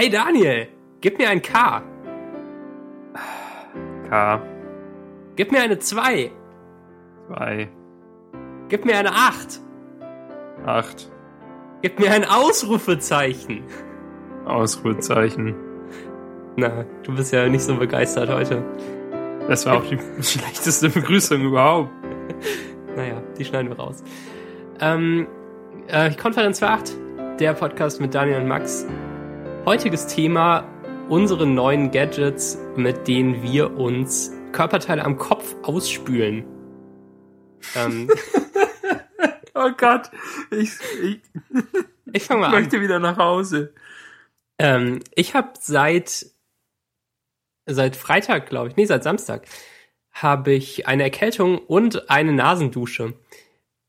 Hey Daniel, gib mir ein K. K. Gib mir eine 2. 2. Gib mir eine 8. 8. Gib mir ein Ausrufezeichen. Ausrufezeichen. Na, du bist ja nicht so begeistert heute. Das war auch die schlechteste Begrüßung überhaupt. Naja, die schneiden wir raus. Ähm, äh, Konferenz für 8, der Podcast mit Daniel und Max. Heutiges Thema, unsere neuen Gadgets, mit denen wir uns Körperteile am Kopf ausspülen. Ähm, oh Gott, ich, ich, ich mal möchte wieder nach Hause. Ähm, ich habe seit seit Freitag, glaube ich, nee, seit Samstag, habe ich eine Erkältung und eine Nasendusche.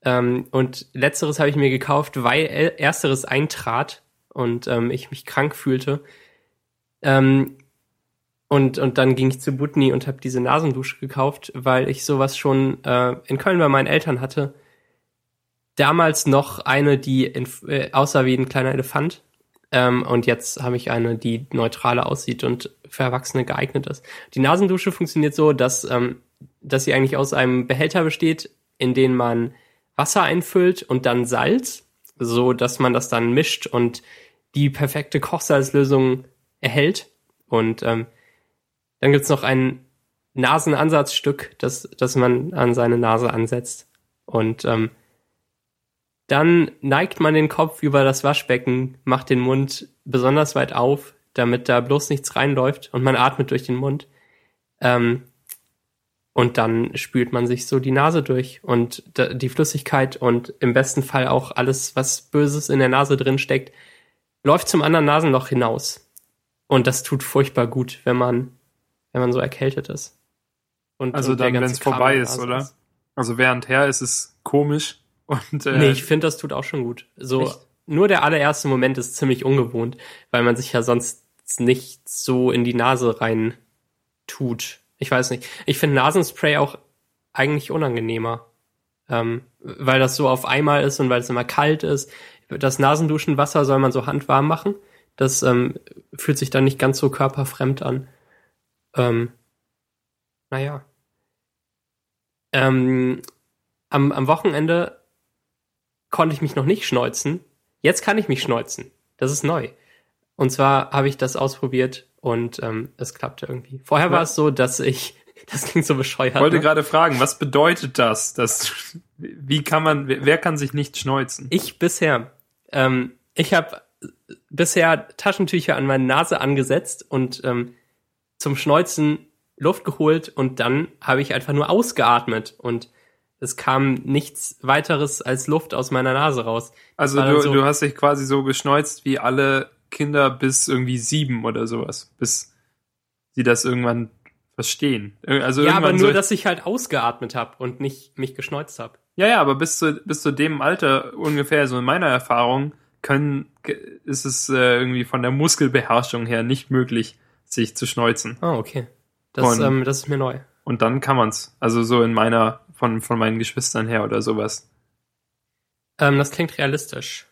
Ähm, und letzteres habe ich mir gekauft, weil ersteres eintrat und ähm, ich mich krank fühlte. Ähm, und, und dann ging ich zu Butni und habe diese Nasendusche gekauft, weil ich sowas schon äh, in Köln bei meinen Eltern hatte. Damals noch eine, die in, äh, aussah wie ein kleiner Elefant. Ähm, und jetzt habe ich eine, die neutraler aussieht und für Erwachsene geeignet ist. Die Nasendusche funktioniert so, dass, ähm, dass sie eigentlich aus einem Behälter besteht, in den man Wasser einfüllt und dann Salz, so dass man das dann mischt und die perfekte Kochsalzlösung erhält. Und ähm, dann gibt's noch ein Nasenansatzstück, das, das man an seine Nase ansetzt. Und ähm, dann neigt man den Kopf über das Waschbecken, macht den Mund besonders weit auf, damit da bloß nichts reinläuft und man atmet durch den Mund. Ähm, und dann spült man sich so die Nase durch und die Flüssigkeit und im besten Fall auch alles, was Böses in der Nase drin steckt, läuft zum anderen Nasenloch hinaus. Und das tut furchtbar gut, wenn man wenn man so erkältet ist. Und, also und dann, wenn es vorbei ist, oder? Ist. Also währendher ist es komisch. Und, äh, nee, ich finde, das tut auch schon gut. So, echt? nur der allererste Moment ist ziemlich ungewohnt, weil man sich ja sonst nicht so in die Nase rein tut. Ich weiß nicht. Ich finde Nasenspray auch eigentlich unangenehmer. Ähm, weil das so auf einmal ist und weil es immer kalt ist. Das Nasenduschenwasser soll man so handwarm machen. Das ähm, fühlt sich dann nicht ganz so körperfremd an. Ähm, naja. Ähm, am, am Wochenende konnte ich mich noch nicht schneuzen. Jetzt kann ich mich schneuzen. Das ist neu. Und zwar habe ich das ausprobiert und ähm, es klappte irgendwie. Vorher ja. war es so, dass ich, das klingt so bescheuert. Ich wollte ne? gerade fragen, was bedeutet das? das? Wie kann man, wer kann sich nicht schneuzen? Ich bisher. Ähm, ich habe bisher Taschentücher an meine Nase angesetzt und ähm, zum Schneuzen Luft geholt und dann habe ich einfach nur ausgeatmet und es kam nichts weiteres als Luft aus meiner Nase raus. Also du, so, du hast dich quasi so geschneuzt wie alle Kinder bis irgendwie sieben oder sowas, bis sie das irgendwann verstehen. Also ja, aber nur, so dass ich halt ausgeatmet habe und nicht mich geschneuzt habe. Ja, ja, aber bis zu, bis zu dem Alter ungefähr, so in meiner Erfahrung, können, ist es äh, irgendwie von der Muskelbeherrschung her nicht möglich, sich zu schneuzen. Ah, oh, okay. Das, und, ähm, das ist mir neu. Und dann kann man's. Also so in meiner, von, von meinen Geschwistern her oder sowas. Ähm, das klingt realistisch.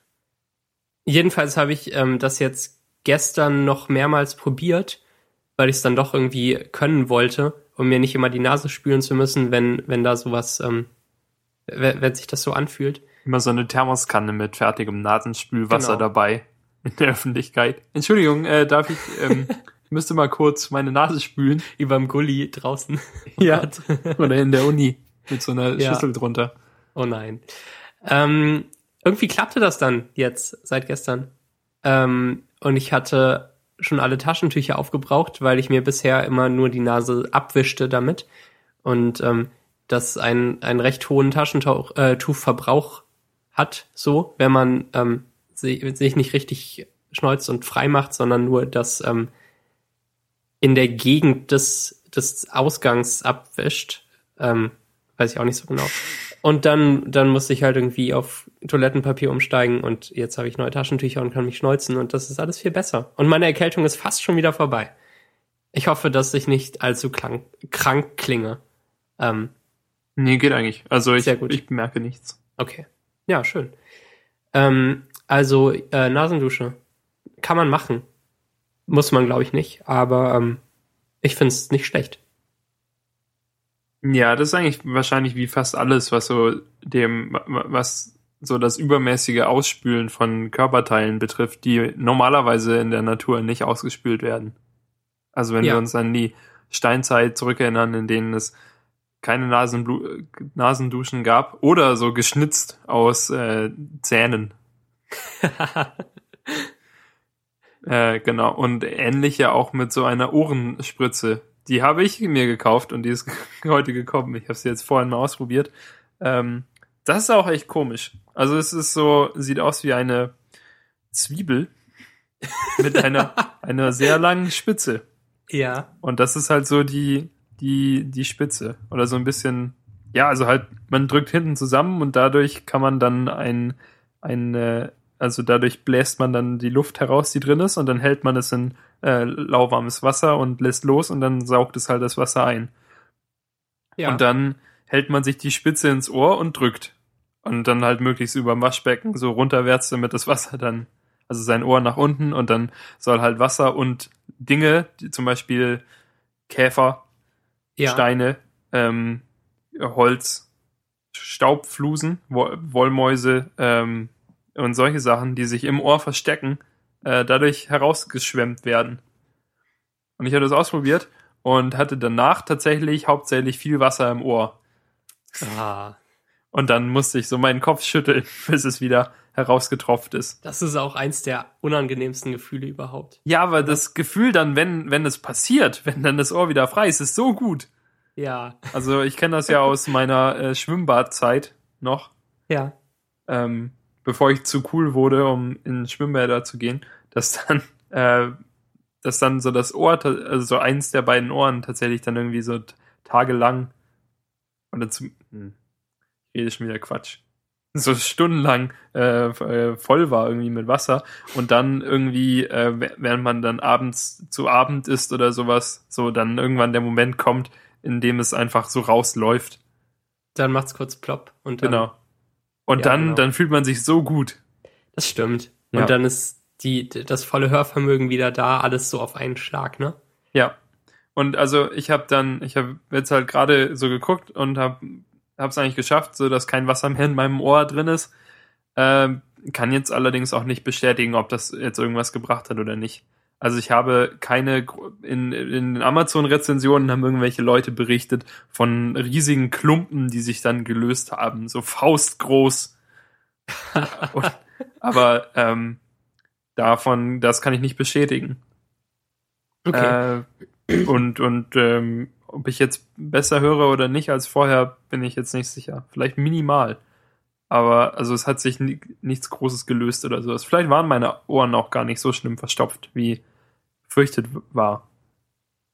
Jedenfalls habe ich ähm, das jetzt gestern noch mehrmals probiert, weil ich es dann doch irgendwie können wollte, um mir nicht immer die Nase spülen zu müssen, wenn, wenn da sowas, ähm, wenn, wenn sich das so anfühlt. Immer so eine Thermoskanne mit fertigem Nasenspülwasser genau. dabei in der Öffentlichkeit. Entschuldigung, äh, darf ich, ähm, ich müsste mal kurz meine Nase spülen. Über dem Gully draußen. ja. Oder in der Uni mit so einer ja. Schüssel drunter. Oh nein. Ähm, irgendwie klappte das dann jetzt seit gestern. Ähm, und ich hatte schon alle Taschentücher aufgebraucht, weil ich mir bisher immer nur die Nase abwischte damit. Und ähm, das einen, einen recht hohen Taschentuchverbrauch äh, hat, so, wenn man ähm, sich nicht richtig schneuzt und frei macht, sondern nur das ähm, in der Gegend des, des Ausgangs abwischt. Ähm, weiß ich auch nicht so genau. Und dann, dann musste ich halt irgendwie auf Toilettenpapier umsteigen und jetzt habe ich neue Taschentücher und kann mich schneuzen und das ist alles viel besser. Und meine Erkältung ist fast schon wieder vorbei. Ich hoffe, dass ich nicht allzu krank, krank klinge. Ähm, nee, geht eigentlich. Also ich, ich bemerke nichts. Okay. Ja, schön. Ähm, also äh, Nasendusche. Kann man machen. Muss man, glaube ich, nicht. Aber ähm, ich finde es nicht schlecht. Ja, das ist eigentlich wahrscheinlich wie fast alles, was so dem, was so das übermäßige Ausspülen von Körperteilen betrifft, die normalerweise in der Natur nicht ausgespült werden. Also wenn Ja. wir uns an die Steinzeit zurückerinnern, in denen es keine Nasenblu Nasenduschen gab oder so geschnitzt aus äh, Zähnen. Äh, genau. Und ähnlich ja auch mit so einer Ohrenspritze. Die habe ich mir gekauft und die ist heute gekommen. Ich habe sie jetzt vorhin mal ausprobiert. Ähm, das ist auch echt komisch. Also es ist so, sieht aus wie eine Zwiebel mit einer, einer sehr langen Spitze. ja. Und das ist halt so die, die, die Spitze. Oder so ein bisschen, ja, also halt, man drückt hinten zusammen und dadurch kann man dann ein, ein, äh, also dadurch bläst man dann die Luft heraus, die drin ist, und dann hält man es in äh, lauwarmes Wasser und lässt los und dann saugt es halt das Wasser ein. Ja. Und dann hält man sich die Spitze ins Ohr und drückt. Und dann halt möglichst über dem Waschbecken so runterwärts, damit das Wasser dann, also sein Ohr nach unten und dann soll halt Wasser und Dinge, die zum Beispiel Käfer, ja. Steine, ähm, Holz, Staubflusen, Wo Wollmäuse ähm, und solche Sachen, die sich im Ohr verstecken, äh, dadurch herausgeschwemmt werden. Und ich habe das ausprobiert und hatte danach tatsächlich hauptsächlich viel Wasser im Ohr. Ah, Und dann musste ich so meinen Kopf schütteln, bis es wieder herausgetropft ist. das ist auch eins der unangenehmsten Gefühle überhaupt. Ja, aber das Gefühl dann, wenn, wenn es passiert, wenn dann das Ohr wieder frei ist, ist so gut. Ja. Also ich kenne das ja aus meiner äh, Schwimmbadzeit noch, Ja. ähm, bevor ich zu cool wurde, um in Schwimmbäder zu gehen, dass dann, äh, dass dann so das Ohr, also so eins der beiden Ohren tatsächlich dann irgendwie so tagelang oder zum, hm, ich rede schon wieder Quatsch, so stundenlang äh, äh, voll war irgendwie mit Wasser und dann irgendwie, äh, während man dann abends zu Abend isst oder sowas, so dann irgendwann der Moment kommt, in dem es einfach so rausläuft. Dann macht's kurz plopp und dann, Genau. Und Ja, dann, genau. dann fühlt man sich so gut. Das stimmt. Ja. Und dann ist die, das volle Hörvermögen wieder da, alles so auf einen Schlag, ne? Ja. Und also ich habe dann, ich habe jetzt halt gerade so geguckt und habe es eigentlich geschafft, so dass kein Wasser mehr in meinem Ohr drin ist. Ähm, kann jetzt allerdings auch nicht bestätigen, ob das jetzt irgendwas gebracht hat oder nicht. Also ich habe keine, in, in den Amazon-Rezensionen haben irgendwelche Leute berichtet von riesigen Klumpen, die sich dann gelöst haben, so faustgroß. und, aber ähm, davon, das kann ich nicht bestätigen. Okay. Äh, und und ähm, ob ich jetzt besser höre oder nicht als vorher, bin ich jetzt nicht sicher. Vielleicht minimal. Aber also es hat sich ni nichts Großes gelöst oder sowas. Vielleicht waren meine Ohren auch gar nicht so schlimm verstopft, wie befürchtet w- war.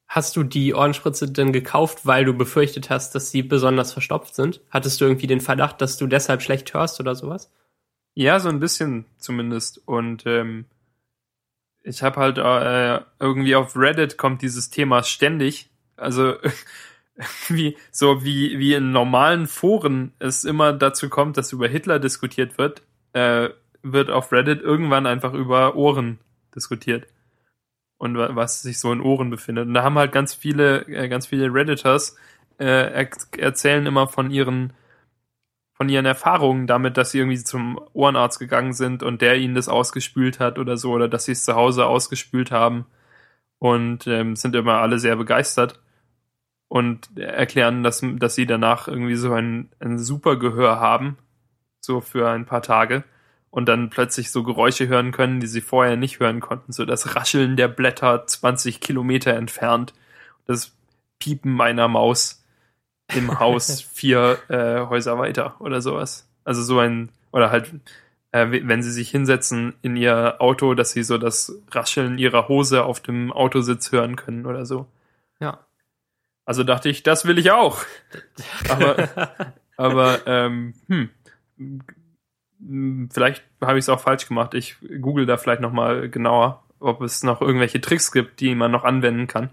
Hast du die Ohrenspritze denn gekauft, weil du befürchtet hast, dass sie besonders verstopft sind? Hattest du irgendwie den Verdacht, dass du deshalb schlecht hörst oder sowas? Ja, so ein bisschen zumindest. Und ähm, ich habe halt äh, irgendwie auf Reddit kommt dieses Thema ständig. Also wie so wie wie in normalen Foren es immer dazu kommt, dass über Hitler diskutiert wird, äh, wird auf Reddit irgendwann einfach über Ohren diskutiert. Und wa- was sich so in Ohren befindet. Und da haben halt ganz viele äh, ganz viele Redditors äh, er erzählen immer von ihren von ihren Erfahrungen damit, dass sie irgendwie zum Ohrenarzt gegangen sind und der ihnen das ausgespült hat oder so, oder dass sie es zu Hause ausgespült haben. Und ähm, sind immer alle sehr begeistert und erklären, dass, dass sie danach irgendwie so ein, ein super Gehör haben, so für ein paar Tage und dann plötzlich so Geräusche hören können, die sie vorher nicht hören konnten, so das Rascheln der Blätter 20 Kilometer entfernt, das Piepen einer Maus im Haus vier äh, Häuser weiter oder sowas. Also so ein, oder halt, äh, wenn sie sich hinsetzen in ihr Auto, dass sie so das Rascheln ihrer Hose auf dem Autositz hören können oder so. Also dachte ich, das will ich auch. Aber, aber ähm, hm, vielleicht habe ich es auch falsch gemacht. Ich google da vielleicht nochmal genauer, ob es noch irgendwelche Tricks gibt, die man noch anwenden kann.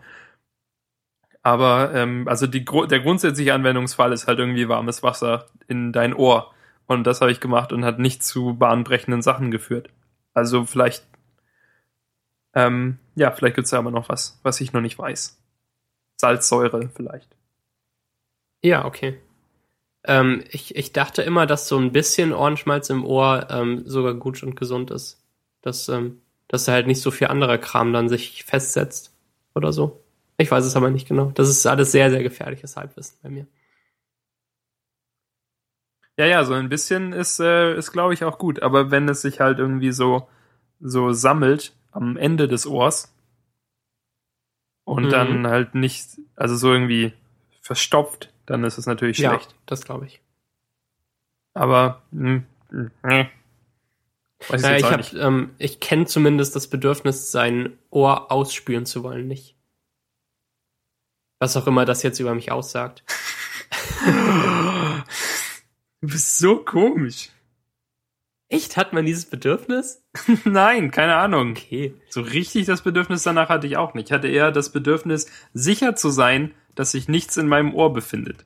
Aber ähm, also die, der grundsätzliche Anwendungsfall ist halt irgendwie warmes Wasser in dein Ohr. Und das habe ich gemacht und hat nicht zu bahnbrechenden Sachen geführt. Also vielleicht Ähm, ja, vielleicht gibt's da aber noch was, was ich noch nicht weiß. Salzsäure vielleicht. Ja, okay. Ähm, ich, ich dachte immer, dass so ein bisschen Ohrenschmalz im Ohr ähm, sogar gut und gesund ist. Dass, ähm, dass da halt nicht so viel anderer Kram dann sich festsetzt oder so. Ich weiß es aber nicht genau. Das ist alles sehr, sehr gefährliches Halbwissen bei mir. Ja, ja, so ein bisschen ist, äh, ist glaube ich, auch gut. Aber wenn es sich halt irgendwie so, so sammelt am Ende des Ohrs und Mhm. dann halt nicht, also so irgendwie verstopft, dann ist es natürlich Ja, schlecht. das glaube ich. Aber, mh, mh, nee. Weiß Naja, ich hab, nicht. ähm, ich kenne zumindest das Bedürfnis, sein Ohr ausspülen zu wollen, nicht. Was auch immer das jetzt über mich aussagt. Du bist so komisch. Echt? Hat man dieses Bedürfnis? Nein, keine Ahnung. Okay. So richtig das Bedürfnis danach hatte ich auch nicht. Ich hatte eher das Bedürfnis, sicher zu sein, dass sich nichts in meinem Ohr befindet.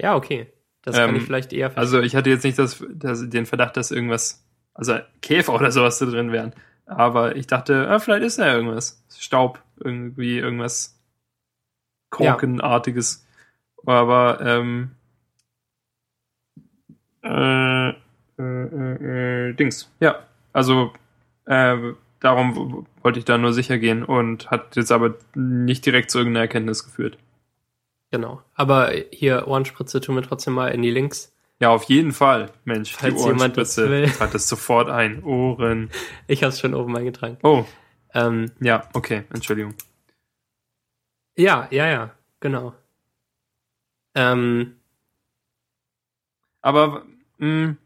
Ja, okay. Das kann Ähm, ich vielleicht eher verstehen. Also ich hatte jetzt nicht das, das, den Verdacht, dass irgendwas, also Käfer oder sowas da drin wären. Aber ich dachte, ah, vielleicht ist da irgendwas. Staub, irgendwie irgendwas Korkenartiges. Aber ähm, äh, äh, äh, äh, Dings. Ja, also äh, darum wollte ich da nur sicher gehen und hat jetzt aber nicht direkt zu irgendeiner Erkenntnis geführt. Genau. Aber hier Ohrenspritze tun wir trotzdem mal in die Links. Ja, auf jeden Fall. Mensch, Falls die will. trat es sofort ein. Ohren. Ich habe es schon oben eingetragen. Oh, Ähm, ja, okay, Entschuldigung. ja, ja, ja, genau. Ähm, Aber mh,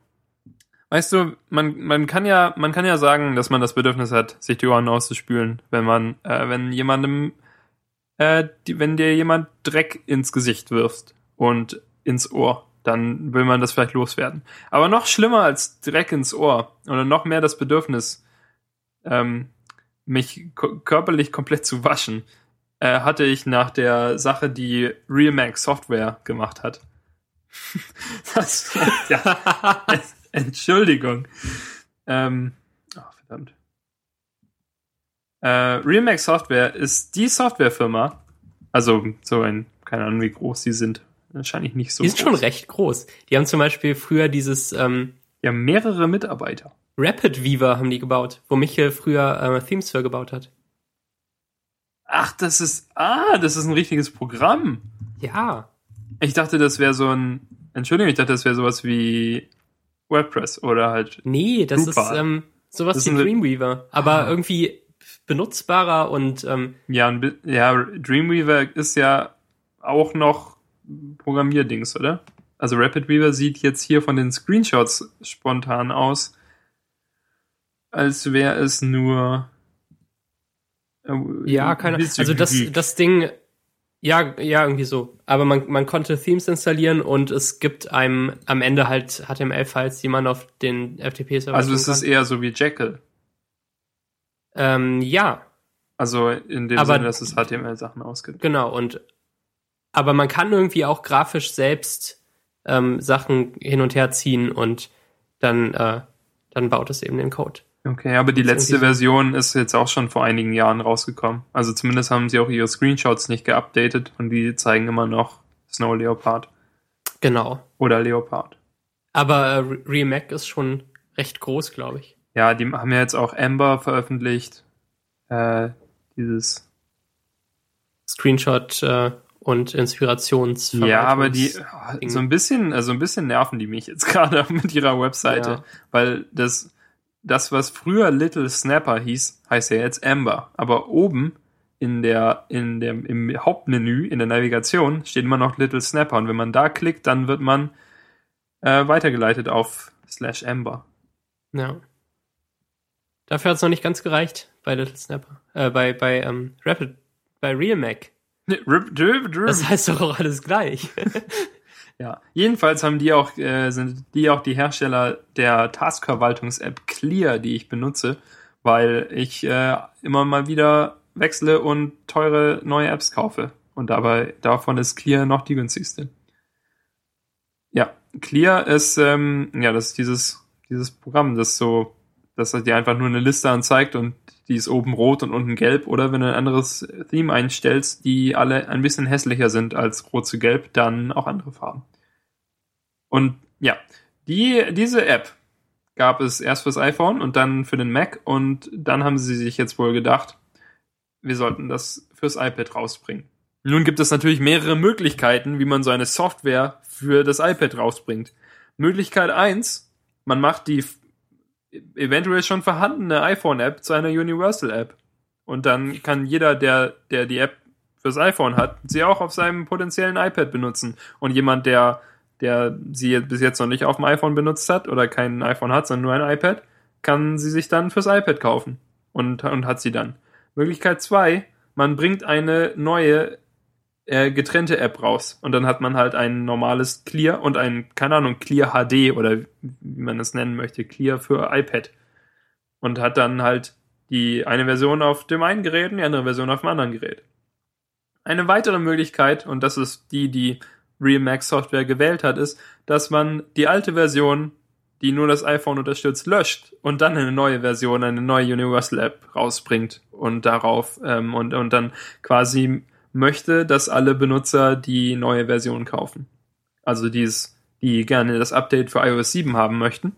weißt du, man, man kann ja, man kann ja sagen, dass man das Bedürfnis hat, sich die Ohren auszuspülen, wenn man, äh, wenn jemandem, äh, die, wenn dir jemand Dreck ins Gesicht wirft und ins Ohr, dann will man das vielleicht loswerden. Aber noch schlimmer als Dreck ins Ohr oder noch mehr das Bedürfnis, ähm, mich körperlich komplett zu waschen, äh, hatte ich nach der Sache, die Realmax Software gemacht hat. Das, ja, Entschuldigung. Ähm, oh, verdammt. Äh, Realmax Software ist die Softwarefirma, also so ein, keine Ahnung, wie groß die sind. Wahrscheinlich nicht so die sind groß. schon recht groß. Die haben zum Beispiel früher dieses ähm, Die haben mehrere Mitarbeiter. Rapid Weaver haben die gebaut, wo Michael früher äh, Themes für gebaut hat. Ach, das ist, ah, das ist ein richtiges Programm. Ja. Ich dachte, das wäre so ein, Entschuldigung, ich dachte, das wäre sowas wie WordPress oder halt, Nee, das Drupal. ist ähm, sowas Das wie Dreamweaver, aber Ah. irgendwie benutzbarer und ähm, ja, bi- ja, Dreamweaver ist ja auch noch Programmierdings, oder? Also RapidWeaver sieht jetzt hier von den Screenshots spontan aus, als wäre es nur. äh, ja, keine Also das, das Ding, ja, ja, irgendwie so. Aber man, man konnte Themes installieren und es gibt einem am Ende halt HTML-Files, die man auf den FTP-Server also es ist kann. eher so wie Jekyll. Ähm, ja, Also in dem Aber- Sinne, dass es HTML-Sachen ausgibt. genau. Und aber man kann irgendwie auch grafisch selbst ähm, Sachen hin und her ziehen und dann, äh, dann baut es eben den Code. Okay, aber die letzte. Version ist jetzt auch schon vor einigen Jahren rausgekommen. Also zumindest haben sie auch ihre Screenshots nicht geupdatet und die zeigen immer noch Snow Leopard Genau. oder Leopard. Aber äh, Re- Remac ist schon recht groß, glaube ich. Ja, die haben ja jetzt auch Ember veröffentlicht. Äh, dieses. Screenshot äh, und Inspirations. Ja, aber die so ein bisschen, also ein bisschen nerven die mich jetzt gerade mit ihrer Webseite, Ja. weil das das was früher Little Snapper hieß, heißt ja jetzt Ember, aber oben in der in dem im Hauptmenü in der Navigation steht immer noch Little Snapper und wenn man da klickt, dann wird man äh, weitergeleitet auf slash Ember. Ja. Dafür hat es noch nicht ganz gereicht bei Little Snapper. Äh, bei bei ähm, Rapid, bei Real Mac. Das heißt doch auch alles gleich. Ja, jedenfalls haben die auch, äh, sind die auch die Hersteller der Taskverwaltungs-App Clear, die ich benutze, weil ich äh, immer mal wieder wechsle und teure neue Apps kaufe. Und dabei, davon ist Clear noch die günstigste. Ja, Clear ist, ähm, ja, das ist dieses, dieses Programm, das so, dass er dir einfach nur eine Liste anzeigt und die ist oben rot und unten gelb, oder wenn du ein anderes Theme einstellst, die alle ein bisschen hässlicher sind als rot zu gelb, dann auch andere Farben. Und ja, die, diese App gab es erst fürs iPhone und dann für den Mac und dann haben sie sich jetzt wohl gedacht, wir sollten das fürs iPad rausbringen. Nun gibt es natürlich mehrere Möglichkeiten, wie man so eine Software für das iPad rausbringt. Möglichkeit eins: man macht die eventuell schon vorhandene iPhone-App zu einer Universal-App. Und dann kann jeder, der, der die App fürs iPhone hat, sie auch auf seinem potenziellen iPad benutzen. Und jemand, der, der sie bis jetzt noch nicht auf dem iPhone benutzt hat oder kein iPhone hat, sondern nur ein iPad, kann sie sich dann fürs iPad kaufen und, und hat sie dann. Möglichkeit zwei: man bringt eine neue äh, getrennte App raus. Und dann hat man halt ein normales Clear und ein, keine Ahnung, Clear HD oder wie man es nennen möchte, Clear für iPad. Und hat dann halt die eine Version auf dem einen Gerät und die andere Version auf dem anderen Gerät. Eine weitere Möglichkeit, und das ist die, die Real Max Software gewählt hat, ist, dass man die alte Version, die nur das iPhone unterstützt, löscht und dann eine neue Version, eine neue Universal App rausbringt und darauf ähm, und, und dann quasi möchte, dass alle Benutzer die neue Version kaufen. Also dies, die gerne das Update für iOS 7 haben möchten.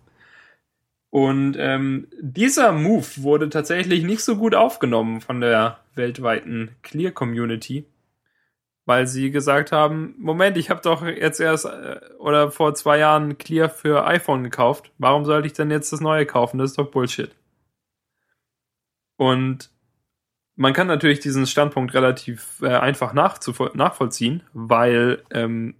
Und ähm, dieser Move wurde tatsächlich nicht so gut aufgenommen von der weltweiten Clear Community, weil sie gesagt haben, Moment, ich habe doch jetzt erst äh, oder vor zwei Jahren Clear für iPhone gekauft. Warum sollte ich denn jetzt das neue kaufen? Das ist doch Bullshit. Und man kann natürlich diesen Standpunkt relativ äh, einfach nachvollziehen, weil ähm,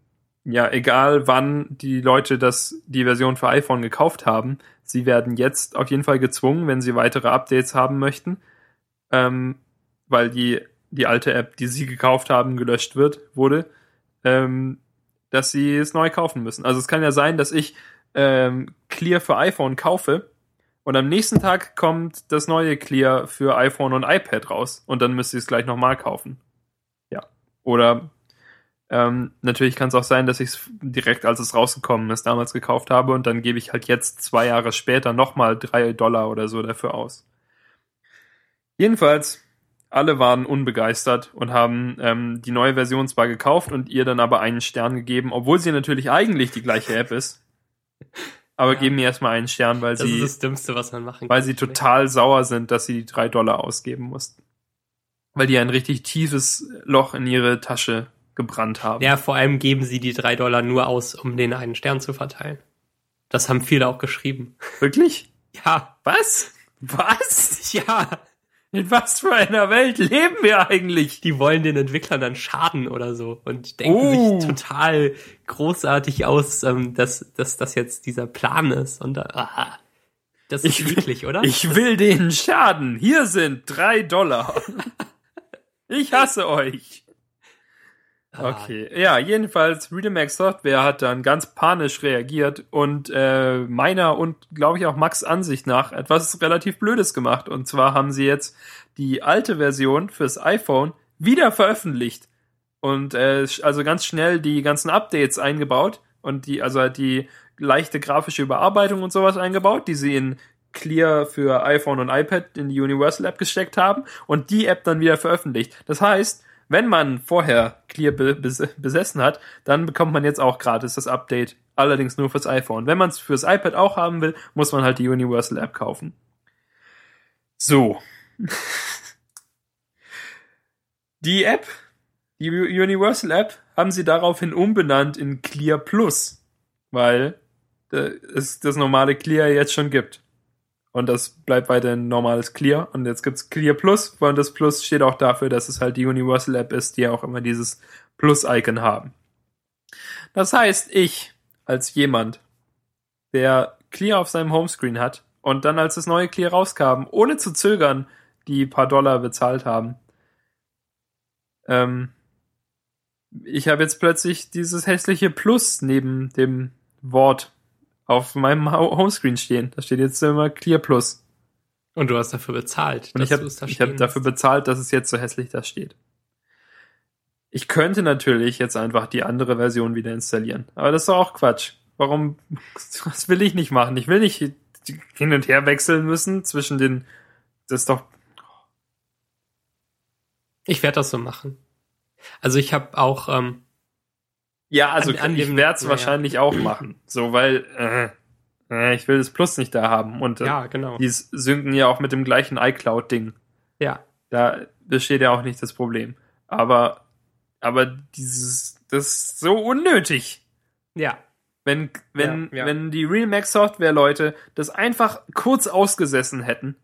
ja, egal wann die Leute das, die Version für iPhone gekauft haben, sie werden jetzt auf jeden Fall gezwungen, wenn sie weitere Updates haben möchten, ähm, weil die, die alte App, die sie gekauft haben, gelöscht wird, wurde, ähm, dass sie es neu kaufen müssen. Also es kann ja sein, dass ich ähm, Clear für iPhone kaufe und am nächsten Tag kommt das neue Clear für iPhone und iPad raus. Und dann müsst ihr es gleich nochmal kaufen. Ja. Oder ähm, natürlich kann es auch sein, dass ich es direkt, als es rausgekommen ist, damals gekauft habe und dann gebe ich halt jetzt zwei Jahre später nochmal drei Dollar oder so dafür aus. Jedenfalls, alle waren unbegeistert und haben ähm, die neue Version zwar gekauft und ihr dann aber einen Stern gegeben, obwohl sie natürlich eigentlich die gleiche App ist. Aber ja. geben mir erstmal einen Stern, weil das sie. Das ist das Dümmste, was man machen kann. Weil sie total sauer sind, dass sie die drei Dollar ausgeben mussten. Weil die ein richtig tiefes Loch in ihre Tasche gebrannt haben. Ja, vor allem geben sie die drei Dollar nur aus, um den einen Stern zu verteilen. Das haben viele auch geschrieben. Wirklich? Ja. Was? Was? Ja. In was für einer Welt leben wir eigentlich? Die wollen den Entwicklern dann schaden oder so und denken uh. sich total großartig aus, ähm, dass, dass das jetzt dieser Plan ist. Und ah, das ist ich eklig, oder? Ich will denen schaden. Hier sind drei Dollar. ich hasse euch. Okay, ja, jedenfalls Redemax Software hat dann ganz panisch reagiert und äh, meiner und glaube ich auch Max Ansicht nach etwas relativ Blödes gemacht. Und zwar haben sie jetzt die alte Version fürs iPhone wieder veröffentlicht und äh, also ganz schnell die ganzen Updates eingebaut und die also halt die leichte grafische Überarbeitung und sowas eingebaut, die sie in Clear für iPhone und iPad in die Universal App gesteckt haben und die App dann wieder veröffentlicht. Das heißt, wenn man vorher Clear besessen hat, dann bekommt man jetzt auch gratis das Update, allerdings nur fürs iPhone. Wenn man es fürs iPad auch haben will, muss man halt die Universal App kaufen. So. die App, die Universal App, haben sie daraufhin umbenannt in Clear Plus, weil es das normale Clear jetzt schon gibt. Und das bleibt weiterhin normales Clear. Und jetzt gibt's Clear Plus, weil das Plus steht auch dafür, dass es halt die Universal App ist, die auch immer dieses Plus-Icon haben. Das heißt, ich als jemand, der Clear auf seinem Homescreen hat und dann als das neue Clear rauskam, ohne zu zögern, die paar Dollar bezahlt haben, ähm, ich habe jetzt plötzlich dieses hässliche Plus neben dem Wort auf meinem Homescreen stehen. Da steht jetzt immer Clear Plus. Und du hast dafür bezahlt. Und ich habe hab dafür bezahlt, dass es jetzt so hässlich da steht. Ich könnte natürlich jetzt einfach die andere Version wieder installieren. Aber das ist doch auch Quatsch. Warum? Das will ich nicht machen. Ich will nicht hin und her wechseln müssen zwischen den. Das ist doch Ich werde das so machen. Also ich habe auch ähm, Ja, also An- an ich werde es ja, ja. wahrscheinlich auch machen. So, weil äh, äh, ich will das Plus nicht da haben. Und äh, ja genau die synken ja auch mit dem gleichen iCloud-Ding. ja Da besteht ja auch nicht das Problem. Aber, aber dieses, das ist so unnötig. ja Wenn, wenn, ja. wenn die Real Mac Software Leute das einfach kurz ausgesessen hätten,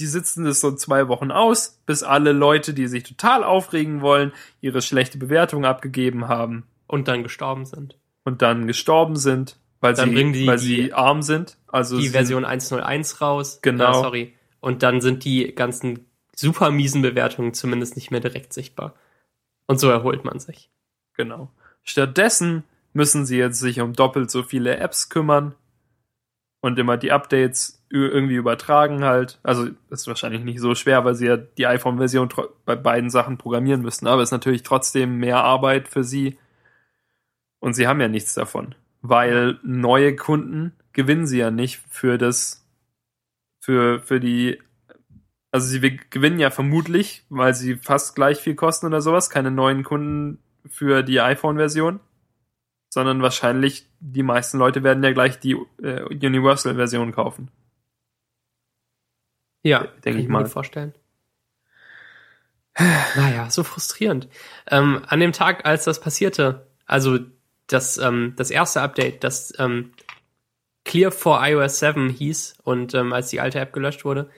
die sitzen das so zwei Wochen aus, bis alle Leute, die sich total aufregen wollen, ihre schlechte Bewertung abgegeben haben und dann gestorben sind. und dann gestorben sind, weil Dann sie, die weil die- sie arm sind. Also Die Version 101 raus. Genau. Ja, sorry. Und dann sind die ganzen super miesen Bewertungen zumindest nicht mehr direkt sichtbar. Und so erholt man sich. Genau. Stattdessen müssen sie jetzt sich um doppelt so viele Apps kümmern und immer die Updates irgendwie übertragen halt. Also ist wahrscheinlich nicht so schwer, weil sie ja die iPhone-Version bei beiden Sachen programmieren müssen. Aber ist natürlich trotzdem mehr Arbeit für sie. Und sie haben ja nichts davon, weil neue Kunden gewinnen sie ja nicht für das, für, für die, also sie gewinnen ja vermutlich, weil sie fast gleich viel kosten oder sowas, keine neuen Kunden für die iPhone-Version, sondern wahrscheinlich die meisten Leute werden ja gleich die äh, Universal-Version kaufen. Ja, Denk kann ich mir mal. gut vorstellen. Naja, so frustrierend. Ähm, an dem Tag, als das passierte, also das, ähm, das erste Update, das ähm, Clear for iOS 7 hieß und ähm, als die alte App gelöscht wurde,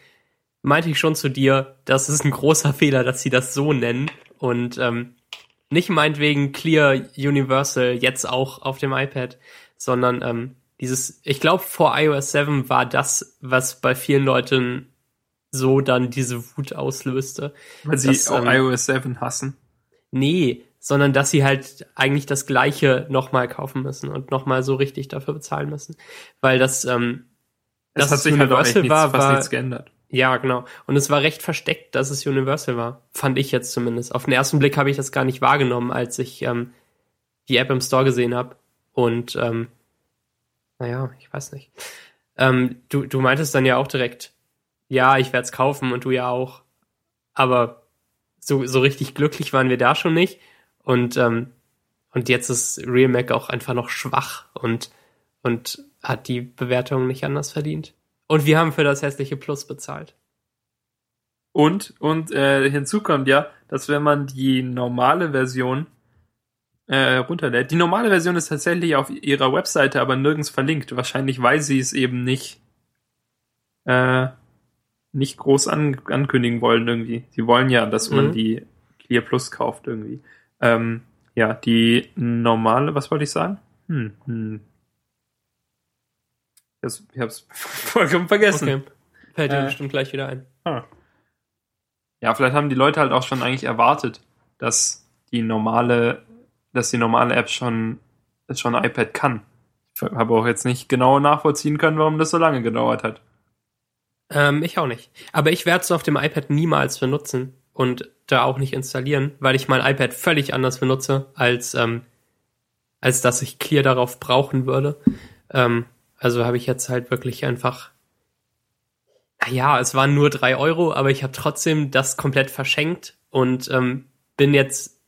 meinte ich schon zu dir, das ist ein großer Fehler, dass sie das so nennen und ähm, nicht meinetwegen Clear Universal jetzt auch auf dem iPad, sondern ähm, dieses, ich glaube, vor iOS 7 war das, was bei vielen Leuten so dann diese Wut auslöste. Weil sie Das, auch ähm, iOS 7 hassen. Nee, sondern dass sie halt eigentlich das Gleiche nochmal kaufen müssen und nochmal so richtig dafür bezahlen müssen. Weil das, ähm, Es dass hat sich halt auch Universal nichts, war, fast war nichts geändert. ja, genau. Und es war recht versteckt, dass es Universal war. Fand ich jetzt zumindest. Auf den ersten Blick habe ich das gar nicht wahrgenommen, als ich ähm, die App im Store gesehen habe. Und ähm, naja, ich weiß nicht. Ähm, du, du meintest dann ja auch direkt, ja, ich werde es kaufen und du ja auch. Aber so, so richtig glücklich waren wir da schon nicht. Und, ähm, und jetzt ist Real Mac auch einfach noch schwach und, und hat die Bewertung nicht anders verdient. Und wir haben für das hässliche Plus bezahlt. Und, und äh, hinzu kommt ja, dass wenn man die normale Version äh, runterlädt, die normale Version ist tatsächlich auf ihrer Webseite aber nirgends verlinkt. Wahrscheinlich, weil sie es eben nicht äh, nicht groß an, ankündigen wollen irgendwie. Sie wollen ja, dass man Mhm. die Clear Plus kauft irgendwie. Ähm, ja, die normale, was wollte ich sagen? Hm, hm. Das, ich hab's vollkommen vergessen. Okay. Fällt dir Äh. bestimmt gleich wieder ein. Ah. Ja, vielleicht haben die Leute halt auch schon eigentlich erwartet, dass die normale, dass die normale App schon, schon iPad kann. Ich habe auch jetzt nicht genau nachvollziehen können, warum das so lange gedauert hat. Ähm, ich auch nicht. Aber ich werde es auf dem iPad niemals benutzen und da auch nicht installieren, weil ich mein iPad völlig anders benutze, als, ähm, als dass ich Clear darauf brauchen würde. Ähm, also habe ich jetzt halt wirklich einfach. Ja, es waren nur drei Euro, aber ich habe trotzdem das komplett verschenkt und ähm, bin jetzt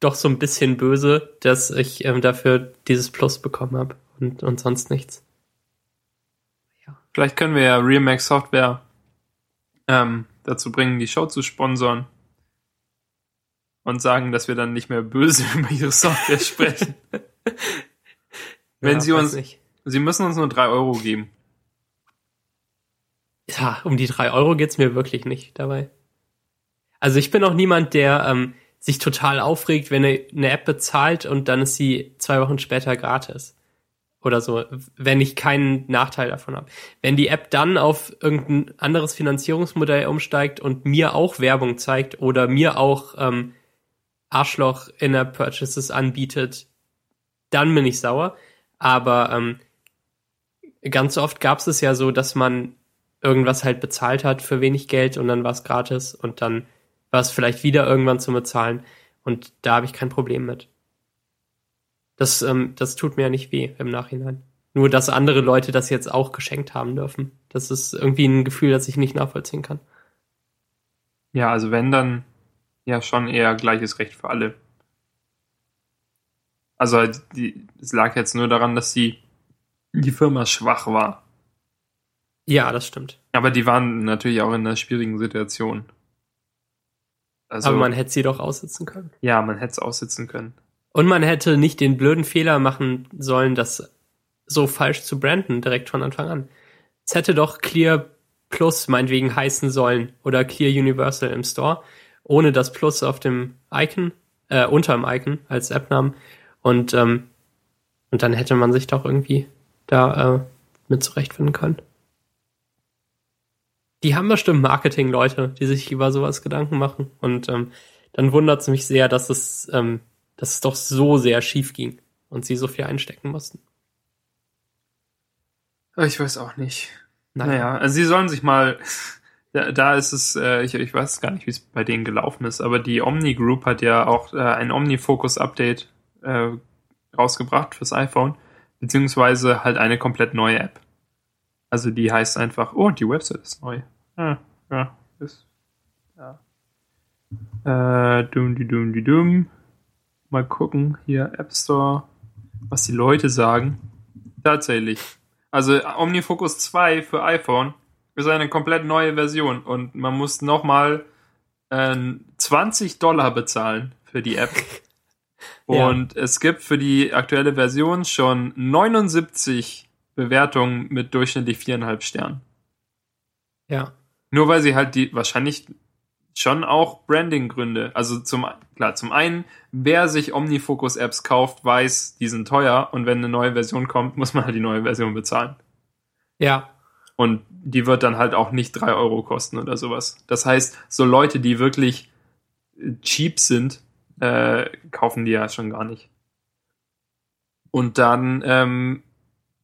doch so ein bisschen böse, dass ich ähm, dafür dieses Plus bekommen habe und, und sonst nichts. Vielleicht können wir ja Realmax Software ähm, dazu bringen, die Show zu sponsoren und sagen, dass wir dann nicht mehr böse über ihre Software sprechen. Wenn sie weiß uns- nicht. Sie müssen uns nur drei Euro geben. Ja, um die drei Euro geht's mir wirklich nicht dabei. Also ich bin auch niemand, der ähm, sich total aufregt, wenn er eine App bezahlt und dann ist sie zwei Wochen später gratis. Oder so, wenn ich keinen Nachteil davon habe. Wenn die App dann auf irgendein anderes Finanzierungsmodell umsteigt und mir auch Werbung zeigt oder mir auch ähm, Arschloch in der Purchases anbietet, dann bin ich sauer. Aber ähm, ganz oft gab es ja so, dass man irgendwas halt bezahlt hat für wenig Geld und dann war es gratis und dann war es vielleicht wieder irgendwann zum Bezahlen und da habe ich kein Problem mit. Das, ähm, das tut mir ja nicht weh im Nachhinein. Nur, dass andere Leute das jetzt auch geschenkt haben dürfen. Das ist irgendwie ein Gefühl, das ich nicht nachvollziehen kann. Ja, also wenn dann, ja schon eher gleiches Recht für alle. Also halt die, es lag jetzt nur daran, dass die, die Firma schwach war. Ja, das stimmt. Aber die waren natürlich auch in einer schwierigen Situation. Also, Aber man hätte sie doch aussitzen können. Ja, man hätte es aussitzen können. Und man hätte nicht den blöden Fehler machen sollen, das so falsch zu branden, direkt von Anfang an. Es hätte doch Clear Plus meinetwegen heißen sollen oder Clear Universal im Store, ohne das Plus auf dem Icon, äh, unter dem Icon als App-Namen. Und, ähm, und dann hätte man sich doch irgendwie da äh, mit zurechtfinden können. Die haben bestimmt Marketing-Leute, die sich über sowas Gedanken machen. Und ähm, dann wundert es mich sehr, dass es, ähm, dass es doch so sehr schief ging und sie so viel einstecken mussten. Ich weiß auch nicht. Naja, also sie sollen sich mal, da, da ist es, äh, ich, ich weiß gar nicht, wie es bei denen gelaufen ist, aber die Omni Group hat ja auch äh, ein Omnifocus-Update äh, rausgebracht fürs iPhone, beziehungsweise halt eine komplett neue App. Also die heißt einfach, oh, die Website ist neu. Ah, ja, ist, ja. Äh, dumm, die dumm, die dumm. Mal gucken, hier App Store, was die Leute sagen. Tatsächlich. Also OmniFocus 2 für iPhone ist eine komplett neue Version und man muss nochmal äh, 20 Dollar bezahlen für die App. Und ja. es gibt für die aktuelle Version schon 79 Bewertungen mit durchschnittlich viereinhalb Sternen. Ja. Nur weil sie halt die wahrscheinlich schon auch Branding-Gründe. Also zum, klar, zum einen, wer sich Omnifocus-Apps kauft, weiß, die sind teuer und wenn eine neue Version kommt, muss man halt die neue Version bezahlen. Ja. Und die wird dann halt auch nicht drei Euro kosten oder sowas. Das heißt, so Leute, die wirklich cheap sind, äh, kaufen die ja schon gar nicht. Und dann ähm,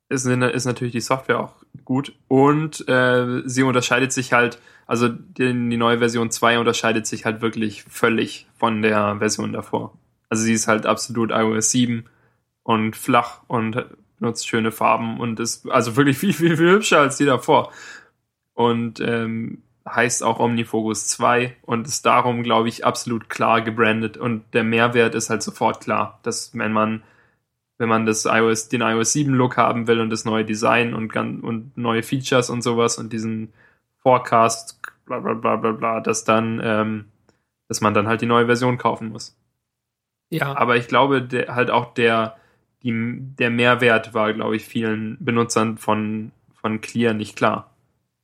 ist, ist natürlich die Software auch gut und äh, sie unterscheidet sich halt also die, die neue Version 2 unterscheidet sich halt wirklich völlig von der Version davor. Also sie ist halt absolut iOS 7 und flach und nutzt schöne Farben und ist also wirklich viel, viel, viel hübscher als die davor. Und ähm, heißt auch Omnifocus 2 und ist darum, glaube ich, absolut klar gebrandet. Und der Mehrwert ist halt sofort klar, dass wenn man, wenn man das iOS, den iOS 7 Look haben will und das neue Design und, und neue Features und sowas und diesen Forecast, bla bla bla bla bla, dass dann, ähm, dass man dann halt die neue Version kaufen muss. Ja. Aber ich glaube, der, halt auch der, die, der Mehrwert war, glaube ich, vielen Benutzern von, von Clear nicht klar.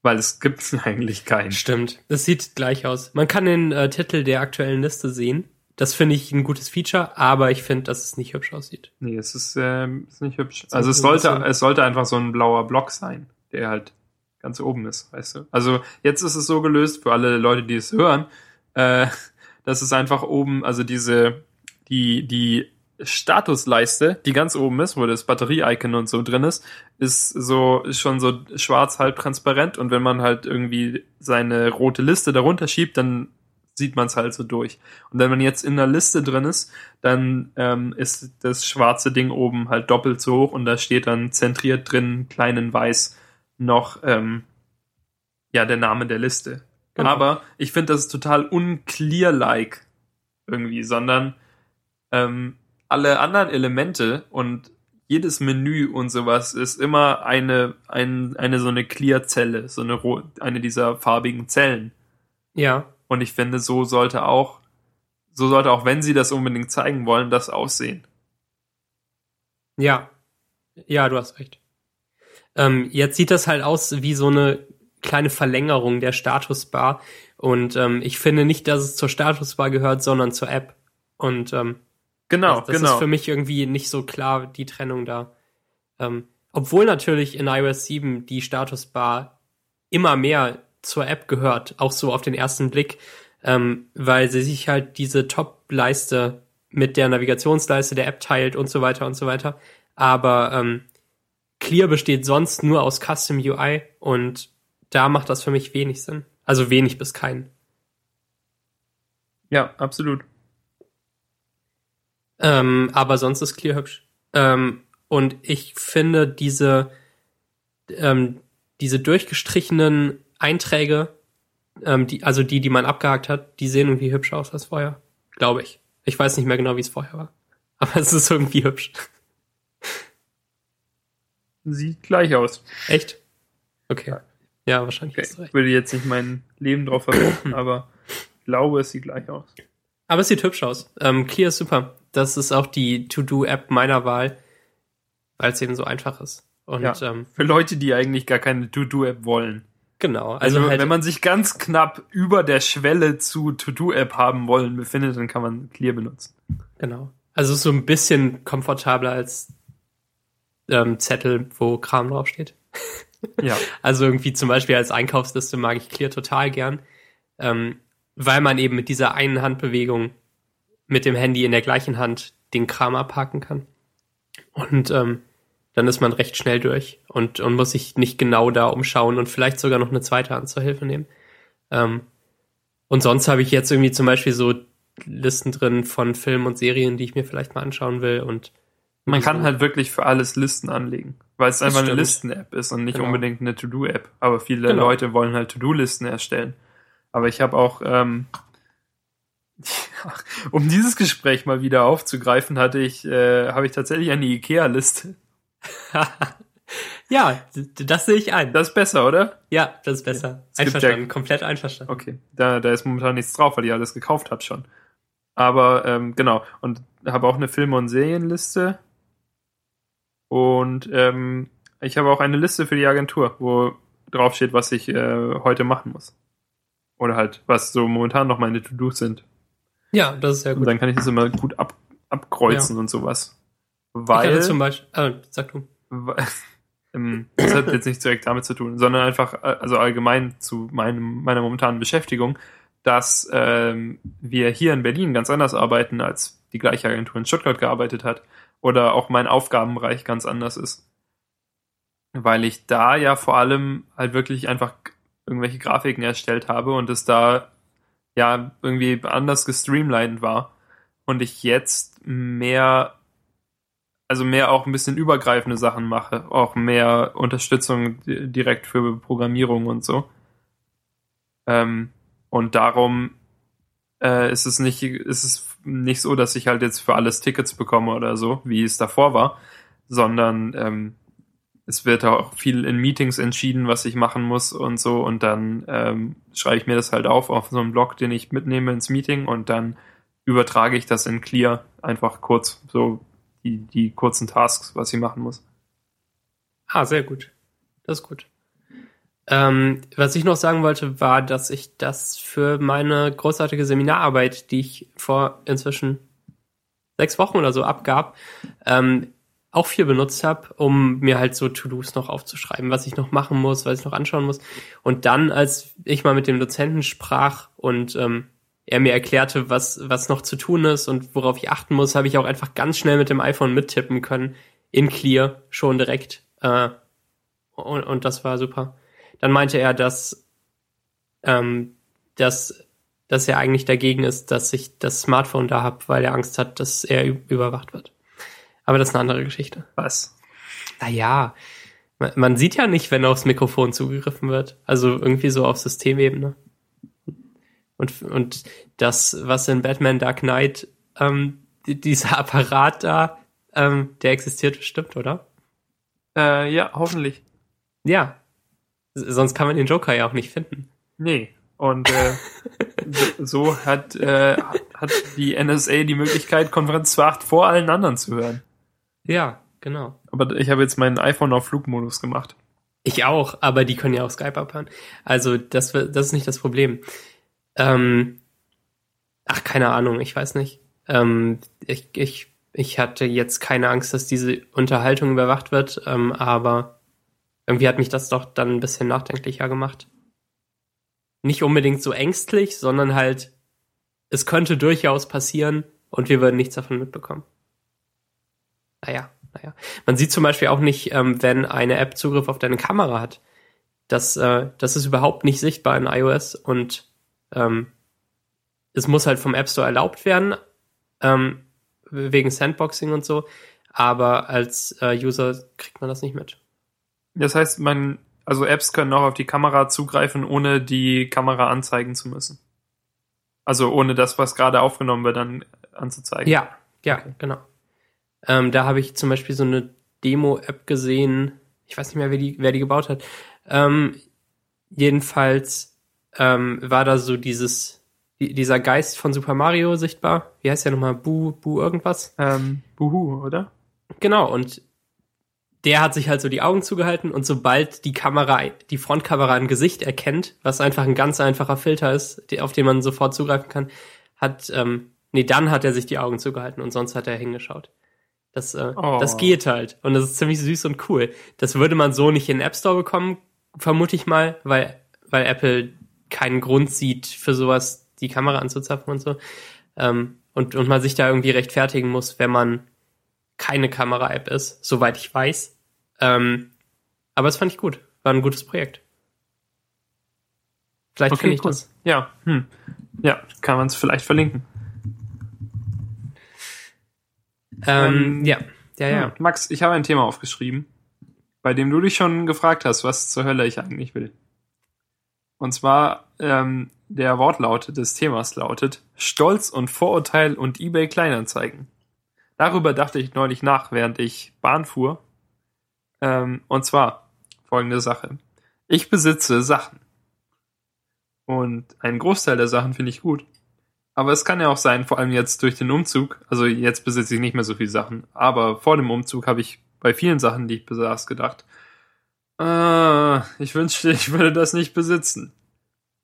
Weil es gibt eigentlich keinen. Stimmt. Es sieht gleich aus. Man kann den äh, Titel der aktuellen Liste sehen. Das finde ich ein gutes Feature, aber ich finde, dass es nicht hübsch aussieht. Nee, es ist, äh, ist nicht hübsch. Also es sollte, es sollte einfach so ein blauer Block sein, der halt ganz oben ist, weißt du. Also jetzt ist es so gelöst für alle Leute, die es hören, äh, dass es einfach oben, also diese, die, die Statusleiste, die ganz oben ist, wo das Batterie-Icon und so drin ist, ist so, ist schon so schwarz halb transparent und wenn man halt irgendwie seine rote Liste darunter schiebt, dann sieht man es halt so durch. Und wenn man jetzt in der Liste drin ist, dann ähm, ist das schwarze Ding oben halt doppelt so hoch und da steht dann zentriert drin, kleinen weiß, noch ähm, ja der Name der Liste. Genau. Aber ich finde, das ist total unclear-like irgendwie, sondern ähm, alle anderen Elemente und jedes Menü und sowas ist immer eine, ein, eine so eine Clear-Zelle, so eine, eine dieser farbigen Zellen. Ja. Und ich finde, so sollte auch, so sollte auch, wenn sie das unbedingt zeigen wollen, das aussehen. Ja. Ja, du hast recht. Ähm, jetzt sieht das halt aus wie so eine kleine Verlängerung der Statusbar. Und ähm, ich finde nicht, dass es zur Statusbar gehört, sondern zur App. Und ähm, genau, das, das genau. ist für mich irgendwie nicht so klar, die Trennung da. Ähm, obwohl natürlich in iOS 7 die Statusbar immer mehr zur App gehört, auch so auf den ersten Blick, ähm, weil sie sich halt diese Top-Leiste mit der Navigationsleiste der App teilt und so weiter und so weiter. Aber ähm, Clear besteht sonst nur aus Custom UI und da macht das für mich wenig Sinn. Also wenig bis keinen. Ja, absolut. Ähm, aber sonst ist Clear hübsch. Ähm, und ich finde diese, ähm, diese durchgestrichenen Einträge ähm, die, also die, die man abgehakt hat, die sehen irgendwie hübscher aus als vorher. Glaube ich. Ich weiß nicht mehr genau, wie es vorher war. Aber es ist irgendwie hübsch. Sieht gleich aus. Echt? Okay. Ja, wahrscheinlich. Okay. hast du recht. Ich würde jetzt nicht mein Leben drauf verwenden, aber ich glaube, es sieht gleich aus. Aber es sieht hübsch aus. Ähm, Clear ist super. Das ist auch die To-Do-App meiner Wahl, weil es eben so einfach ist. Und Ja. ähm, Für Leute, die eigentlich gar keine To-Do-App wollen. Genau. Also, Also, halt, wenn man sich ganz knapp über der Schwelle zu To-Do-App haben wollen befindet, dann kann man Clear benutzen. genau. Also so ein bisschen komfortabler als ähm, Zettel, wo Kram draufsteht. Ja. Also irgendwie zum Beispiel als Einkaufsliste mag ich Clear total gern, ähm, weil man eben mit dieser einen Handbewegung mit dem Handy in der gleichen Hand den Kram abhaken kann. Und ähm, dann ist man recht schnell durch und, und muss sich nicht genau da umschauen und vielleicht sogar noch eine zweite Hand zur Hilfe nehmen. Ähm, und sonst habe ich jetzt irgendwie zum Beispiel so Listen drin von Filmen und Serien, die ich mir vielleicht mal anschauen will und Man kann halt wirklich für alles Listen anlegen, weil es einfach eine. Listen-App ist und nicht Genau. unbedingt eine To-Do-App. Aber viele Genau. Leute wollen halt To-Do-Listen erstellen. Aber ich habe auch, ähm, um dieses Gespräch mal wieder aufzugreifen, hatte ich, äh, habe ich tatsächlich eine IKEA-Liste. ja, das sehe ich ein. Das ist besser, oder? Ja, das ist besser. Es Einverstanden, ja- komplett einverstanden. Okay, da, da ist momentan nichts drauf, weil ich alles gekauft habe schon. Aber ähm, genau, und habe auch eine Filme- und Serienliste. Und ähm, ich habe auch eine Liste für die Agentur, wo drauf steht, was ich äh, heute machen muss. Oder halt, was so momentan noch meine To-Dos sind. Ja, das ist Und gut. dann kann ich das immer gut ab, abkreuzen und sowas. Weil, zum Beispiel, ah, sag du. weil ähm, das hat jetzt nicht direkt damit zu tun, sondern einfach, äh, also allgemein zu meinem, meiner momentanen Beschäftigung, dass ähm, wir hier in Berlin ganz anders arbeiten, als die gleiche Agentur in Stuttgart gearbeitet hat. Oder auch mein Aufgabenbereich ganz anders ist. Weil ich da ja vor allem halt wirklich einfach irgendwelche Grafiken erstellt habe und es da ja irgendwie anders gestreamlined war. Und ich jetzt mehr also mehr auch ein bisschen übergreifende Sachen mache, auch mehr Unterstützung di- direkt für Programmierung und so. Ähm, und darum äh, ist es nicht, ist es nicht so, dass ich halt jetzt für alles Tickets bekomme oder so, wie es davor war, sondern ähm, es wird auch viel in Meetings entschieden, was ich machen muss und so, und dann ähm, schreibe ich mir das halt auf auf so einen Blog, den ich mitnehme ins Meeting. Und dann übertrage ich das in Clear einfach kurz, so die, die kurzen Tasks, was ich machen muss. Ah, sehr gut. Das ist gut. Ähm, was ich noch sagen wollte, war, dass ich das für meine großartige Seminararbeit, die ich vor inzwischen sechs Wochen oder so abgab, ähm, auch viel benutzt habe, um mir halt so To-Dos noch aufzuschreiben, was ich noch machen muss, was ich noch anschauen muss. Und dann, als ich mal mit dem Dozenten sprach und ähm, er mir erklärte, was, was noch zu tun ist und worauf ich achten muss, habe ich auch einfach ganz schnell mit dem iPhone mittippen können, in Clear, schon direkt. Äh, und, und das war super. Dann meinte er, dass, ähm, dass, dass er eigentlich dagegen ist, dass ich das Smartphone da habe, weil er Angst hat, dass er überwacht wird. Aber das ist eine andere Geschichte. Was? Naja, man, man sieht ja nicht, wenn aufs Mikrofon zugegriffen wird. Also irgendwie so auf Systemebene. Und, und das, was in Batman Dark Knight, ähm, die, dieser Apparat da, ähm, der existiert bestimmt, oder? Äh, ja, hoffentlich. Ja. Sonst kann man den Joker ja auch nicht finden. Nee. Und äh, so- hat, äh, hat die NSA die Möglichkeit, Konferenz 2.8 vor allen anderen zu hören. Ja, genau. Aber ich habe jetzt mein iPhone auf Flugmodus gemacht. Ich auch, aber die können ja auch Skype abhören. Also das, das ist nicht das Problem. Ähm, ach, keine Ahnung, ich weiß nicht. Ähm, ich, ich, ich hatte jetzt keine Angst, dass diese Unterhaltung überwacht wird, ähm, aber irgendwie hat mich das doch dann ein bisschen nachdenklicher gemacht. Nicht unbedingt so ängstlich, sondern halt, es könnte durchaus passieren und wir würden nichts davon mitbekommen. Naja, naja. Man sieht zum Beispiel auch nicht, ähm, wenn eine App Zugriff auf deine Kamera hat. Das, äh, das ist überhaupt nicht sichtbar in iOS und ähm, es muss halt vom App Store erlaubt werden, ähm, wegen Sandboxing und so, aber als äh, User kriegt man das nicht mit. Das heißt, man, Also Apps können auch auf die Kamera zugreifen, ohne die Kamera anzeigen zu müssen. Also ohne das, was gerade aufgenommen wird, dann anzuzeigen. Ja, ja, okay. genau. Ähm, da habe ich zum Beispiel so eine Demo-App gesehen. Ich weiß nicht mehr, wer die, wer die gebaut hat. Ähm, jedenfalls ähm, war da so dieses, dieser Geist von Super Mario sichtbar. Wie heißt der nochmal? Bu, Bu irgendwas? Ähm, Buhu, oder? Genau, und der hat sich halt so die Augen zugehalten und sobald die Kamera, die Frontkamera ein Gesicht erkennt, was einfach ein ganz einfacher Filter ist, auf den man sofort zugreifen kann, hat, ähm, nee, dann hat er sich die Augen zugehalten und sonst hat er hingeschaut. Das, äh, oh. das geht halt. Und das ist ziemlich süß und cool. Das würde man so nicht in den App Store bekommen, vermute ich mal, weil, weil Apple keinen Grund sieht, für sowas die Kamera anzuzapfen und so. Ähm, und, und man sich da irgendwie rechtfertigen muss, wenn man keine Kamera-App ist, soweit ich weiß. Ähm, aber das fand ich gut. War ein gutes Projekt. Vielleicht okay, finde ich cool. das. Ja, hm. ja, kann man es vielleicht verlinken. Ähm, ähm, ja, ja, ja. Hm, Max, ich habe ein Thema aufgeschrieben, bei dem du dich schon gefragt hast, was zur Hölle ich eigentlich will. Und zwar, ähm, der Wortlaut des Themas lautet Stolz und Vorurteil und eBay Kleinanzeigen. Darüber dachte ich neulich nach, während ich Bahn fuhr. Ähm, und zwar folgende Sache. Ich besitze Sachen. Und einen Großteil der Sachen finde ich gut. Aber es kann ja auch sein, vor allem jetzt durch den Umzug, also jetzt besitze ich nicht mehr so viele Sachen, aber vor dem Umzug habe ich bei vielen Sachen, die ich besaß, gedacht, äh, ich wünschte, ich würde das nicht besitzen.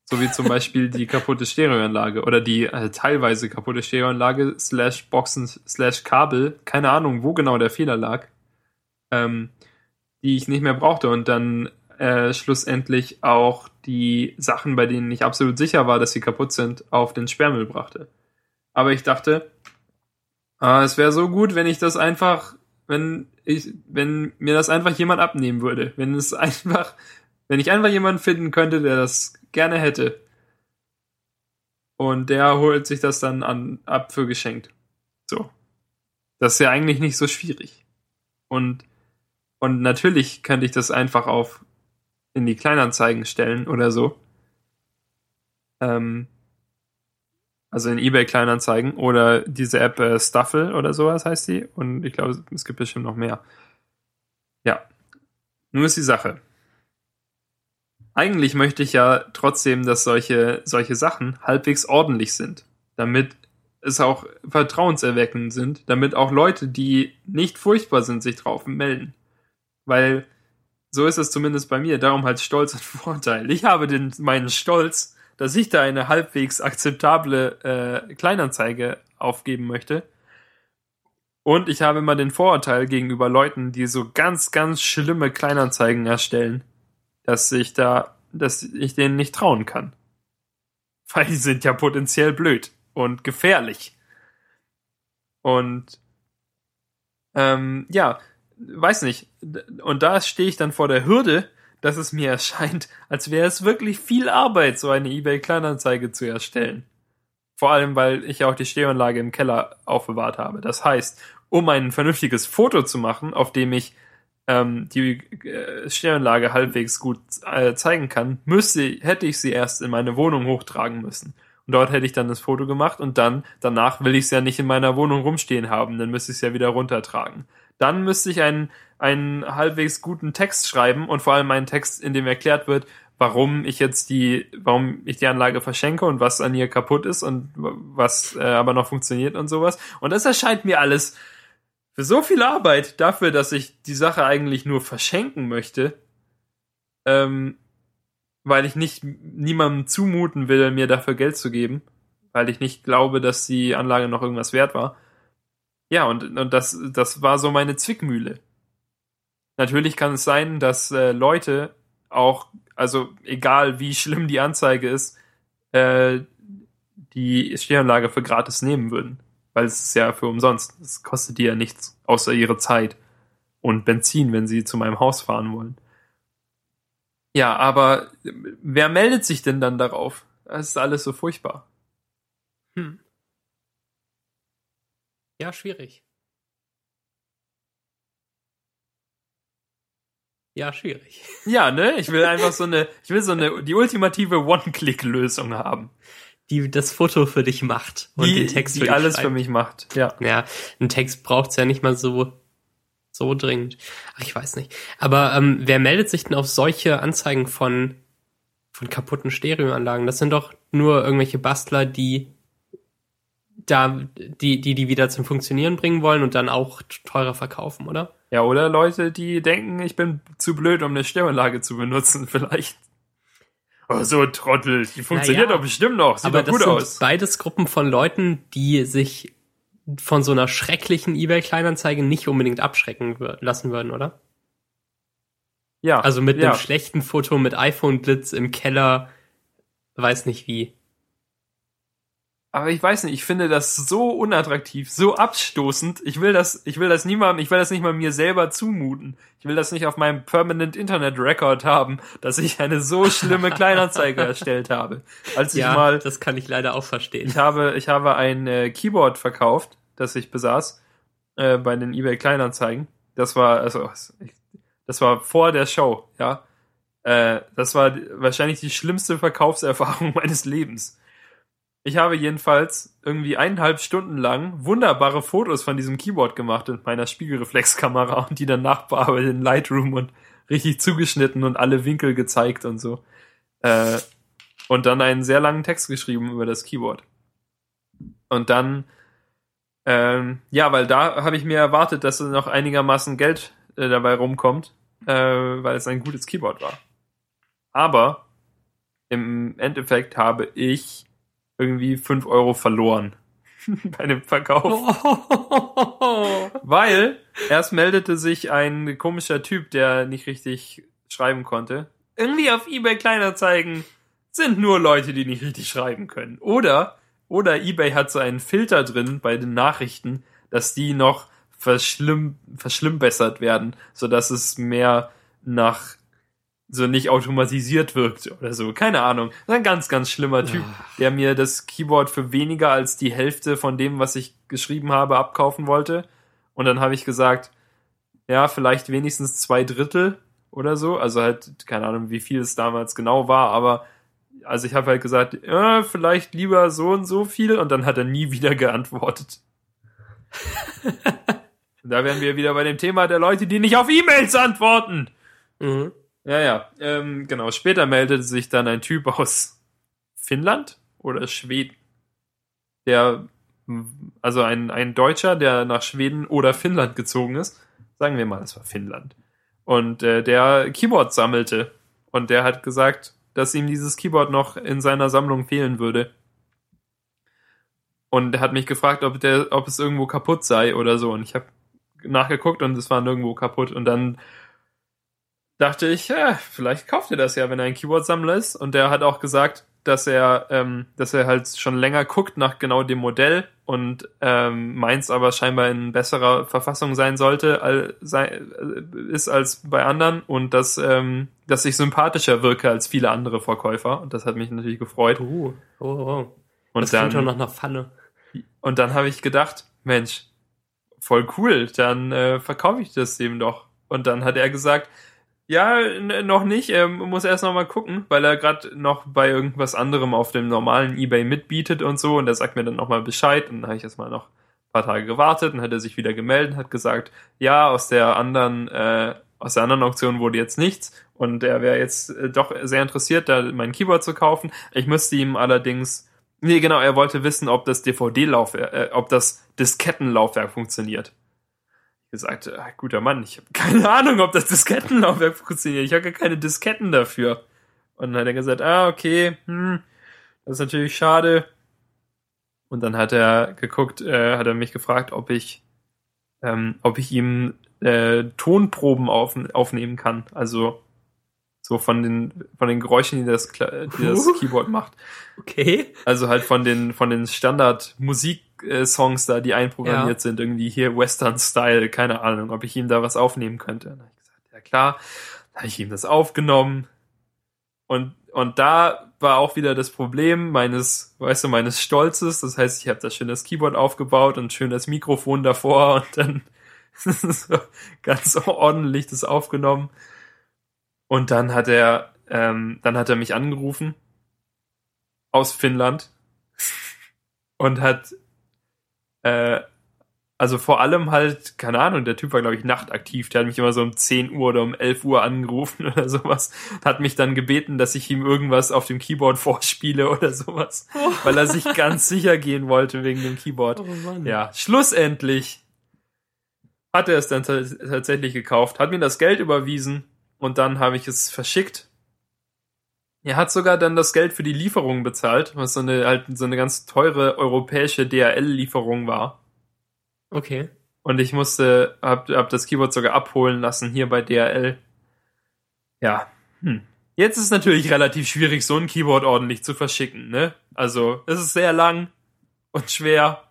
So wie zum Beispiel die kaputte Stereoanlage oder die äh, teilweise kaputte Stereoanlage slash Boxen slash Kabel, keine Ahnung, wo genau der Fehler lag, ähm, die ich nicht mehr brauchte und dann äh, schlussendlich auch die Sachen, bei denen ich absolut sicher war, dass sie kaputt sind, auf den Sperrmüll brachte. Aber ich dachte, ah, es wäre so gut, wenn ich das einfach, wenn ich, wenn mir das einfach jemand abnehmen würde, wenn es einfach, wenn ich einfach jemanden finden könnte, der das gerne hätte. Und der holt sich das dann an, ab für geschenkt. So. Das ist ja eigentlich nicht so schwierig. Und, und natürlich könnte ich das einfach auf in die Kleinanzeigen stellen oder so. Ähm, also in eBay Kleinanzeigen oder diese App äh, Stuffle oder sowas heißt die. Und ich glaube, es gibt bestimmt noch mehr. Ja. Nun ist die Sache. Eigentlich möchte ich ja trotzdem, dass solche, solche Sachen halbwegs ordentlich sind, damit es auch vertrauenserweckend sind, damit auch Leute, die nicht furchtbar sind, sich drauf melden. Weil so ist es zumindest bei mir, darum halt Stolz und Vorteil. Ich habe den, meinen Stolz, dass ich da eine halbwegs akzeptable äh, Kleinanzeige aufgeben möchte. Und ich habe immer den Vorurteil gegenüber Leuten, die so ganz, ganz schlimme Kleinanzeigen erstellen dass ich da, dass ich denen nicht trauen kann. Weil die sind ja potenziell blöd und gefährlich. Und ähm, ja, weiß nicht. Und da stehe ich dann vor der Hürde, dass es mir erscheint, als wäre es wirklich viel Arbeit, so eine eBay-Kleinanzeige zu erstellen. Vor allem, weil ich auch die Stereoanlage im Keller aufbewahrt habe. Das heißt, um ein vernünftiges Foto zu machen, auf dem ich ähm, die äh, Stereoanlage halbwegs gut äh, zeigen kann, müsste, hätte ich sie erst in meine Wohnung hochtragen müssen. Und dort hätte ich dann das Foto gemacht und dann, danach will ich es ja nicht in meiner Wohnung rumstehen haben, dann müsste ich es ja wieder runtertragen. Dann müsste ich einen, einen halbwegs guten Text schreiben und vor allem einen Text, in dem erklärt wird, warum ich jetzt die, warum ich die Anlage verschenke und was an ihr kaputt ist und was äh, aber noch funktioniert und sowas. Und das erscheint mir alles für so viel Arbeit dafür, dass ich die Sache eigentlich nur verschenken möchte, ähm, weil ich nicht niemandem zumuten will, mir dafür Geld zu geben, weil ich nicht glaube, dass die Anlage noch irgendwas wert war. Ja, und, und das, das war so meine Zwickmühle. Natürlich kann es sein, dass äh, Leute auch, also egal wie schlimm die Anzeige ist, äh, die Stehanlage für gratis nehmen würden weil es ist ja für umsonst. Es kostet die ja nichts, außer ihre Zeit und Benzin, wenn sie zu meinem Haus fahren wollen. Ja, aber wer meldet sich denn dann darauf? Das ist alles so furchtbar. Hm. Ja, schwierig. Ja, schwierig. Ja, ne? Ich will einfach so eine, ich will so eine, die ultimative One-Click-Lösung haben. Die das Foto für dich macht und die, den Text die für alles schreibt. für mich macht. Ja. Ja, ein Text braucht's ja nicht mal so so dringend. Ach, ich weiß nicht. Aber ähm, wer meldet sich denn auf solche Anzeigen von von kaputten Stereoanlagen? Das sind doch nur irgendwelche Bastler, die da die die die wieder zum Funktionieren bringen wollen und dann auch teurer verkaufen, oder? Ja, oder Leute, die denken, ich bin zu blöd, um eine Stereoanlage zu benutzen, vielleicht. Oh, so ein Trottel. Die funktioniert naja, doch bestimmt noch. Sieht aber doch gut das aus. Sind beides Gruppen von Leuten, die sich von so einer schrecklichen eBay-Kleinanzeige nicht unbedingt abschrecken lassen würden, oder? Ja. Also mit ja. einem schlechten Foto mit iPhone-Blitz im Keller, weiß nicht wie. Aber ich weiß nicht, ich finde das so unattraktiv, so abstoßend. Ich will das, ich will das niemandem, ich will das nicht mal mir selber zumuten. Ich will das nicht auf meinem Permanent Internet Record haben, dass ich eine so schlimme Kleinanzeige erstellt habe. Als ja, ich mal, das kann ich leider auch verstehen. Ich habe, ich habe ein äh, Keyboard verkauft, das ich besaß, äh, bei den eBay Kleinanzeigen. Das war, also, das war vor der Show, ja. Äh, das war wahrscheinlich die schlimmste Verkaufserfahrung meines Lebens ich habe jedenfalls irgendwie eineinhalb Stunden lang wunderbare Fotos von diesem Keyboard gemacht mit meiner Spiegelreflexkamera und die dann nachbearbeitet in Lightroom und richtig zugeschnitten und alle Winkel gezeigt und so. Äh, und dann einen sehr langen Text geschrieben über das Keyboard. Und dann, ähm, ja, weil da habe ich mir erwartet, dass noch einigermaßen Geld äh, dabei rumkommt, äh, weil es ein gutes Keyboard war. Aber im Endeffekt habe ich irgendwie fünf Euro verloren bei dem Verkauf. Weil erst meldete sich ein komischer Typ, der nicht richtig schreiben konnte. Irgendwie auf eBay Kleinanzeigen sind nur Leute, die nicht richtig schreiben können. Oder, oder eBay hat so einen Filter drin bei den Nachrichten, dass die noch verschlimm, verschlimmbessert werden, so dass es mehr nach so nicht automatisiert wirkt oder so. Keine Ahnung. Das ist ein ganz, ganz schlimmer Typ, der mir das Keyboard für weniger als die Hälfte von dem, was ich geschrieben habe, abkaufen wollte. Und dann habe ich gesagt, ja, vielleicht wenigstens zwei Drittel oder so. Also halt, keine Ahnung, wie viel es damals genau war, aber also ich habe halt gesagt, ja, vielleicht lieber so und so viel und dann hat er nie wieder geantwortet. da wären wir wieder bei dem Thema der Leute, die nicht auf E-Mails antworten. Mhm. Ja, ja. Ähm, genau. Später meldete sich dann ein Typ aus Finnland oder Schweden. Der, also ein, ein Deutscher, der nach Schweden oder Finnland gezogen ist. Sagen wir mal, es war Finnland. Und äh, der Keyboard sammelte. Und der hat gesagt, dass ihm dieses Keyboard noch in seiner Sammlung fehlen würde. Und er hat mich gefragt, ob, der, ob es irgendwo kaputt sei oder so. Und ich habe nachgeguckt und es war nirgendwo kaputt. Und dann dachte ich, ja, vielleicht kauft er das ja, wenn er ein Keyboard-Sammler ist. Und der hat auch gesagt, dass er, ähm, dass er halt schon länger guckt nach genau dem Modell und ähm, meins aber scheinbar in besserer Verfassung sein sollte, als, sei, äh, ist als bei anderen und dass, ähm, dass ich sympathischer wirke als viele andere Verkäufer. Und das hat mich natürlich gefreut. Uh, oh, oh. Und das dann schon nach einer Pfanne. Und dann habe ich gedacht, Mensch, voll cool, dann äh, verkaufe ich das dem doch. Und dann hat er gesagt, ja, noch nicht. Er muss erst noch mal gucken, weil er gerade noch bei irgendwas anderem auf dem normalen eBay mitbietet und so. Und er sagt mir dann noch mal Bescheid. Und dann habe ich erst mal noch ein paar Tage gewartet. Dann hat er sich wieder gemeldet, hat gesagt, ja, aus der anderen, äh, aus der anderen Auktion wurde jetzt nichts. Und er wäre jetzt äh, doch sehr interessiert, da mein Keyboard zu kaufen. Ich müsste ihm allerdings, nee, genau, er wollte wissen, ob das DVD-Laufwerk, äh, ob das Diskettenlaufwerk funktioniert gesagt, ah, guter Mann, ich habe keine Ahnung, ob das Diskettenlaufwerk funktioniert. Ich habe gar keine Disketten dafür. Und dann hat er gesagt, ah, okay, hm, das ist natürlich schade. Und dann hat er geguckt, äh, hat er mich gefragt, ob ich, ähm, ob ich ihm äh, Tonproben auf, aufnehmen kann. Also so von den von den Geräuschen, die das, die das Keyboard macht. Okay. Also halt von den von den Standard Musik Songs da, die einprogrammiert ja. sind, irgendwie hier Western Style, keine Ahnung, ob ich ihm da was aufnehmen könnte. Dann habe ich gesagt, ja klar, dann habe ich ihm das aufgenommen. Und, und da war auch wieder das Problem meines, weißt du, meines Stolzes. Das heißt, ich habe da schön das Keyboard aufgebaut und schön das Mikrofon davor und dann so ganz ordentlich das aufgenommen. Und dann hat er, ähm, dann hat er mich angerufen aus Finnland und hat, äh, also vor allem halt, keine Ahnung, der Typ war, glaube ich, nachtaktiv. Der hat mich immer so um 10 Uhr oder um 11 Uhr angerufen oder sowas. Hat mich dann gebeten, dass ich ihm irgendwas auf dem Keyboard vorspiele oder sowas. Oh. Weil er sich ganz sicher gehen wollte wegen dem Keyboard. Oh. Ja, schlussendlich hat er es dann tatsächlich gekauft, hat mir das Geld überwiesen und dann habe ich es verschickt. Er hat sogar dann das Geld für die Lieferung bezahlt, was so eine halt so eine ganz teure europäische DHL-Lieferung war. Okay. Und ich musste, hab, hab das Keyboard sogar abholen lassen hier bei DHL. Ja. Hm. Jetzt ist es natürlich relativ schwierig, so ein Keyboard ordentlich zu verschicken, ne? Also, es ist sehr lang und schwer.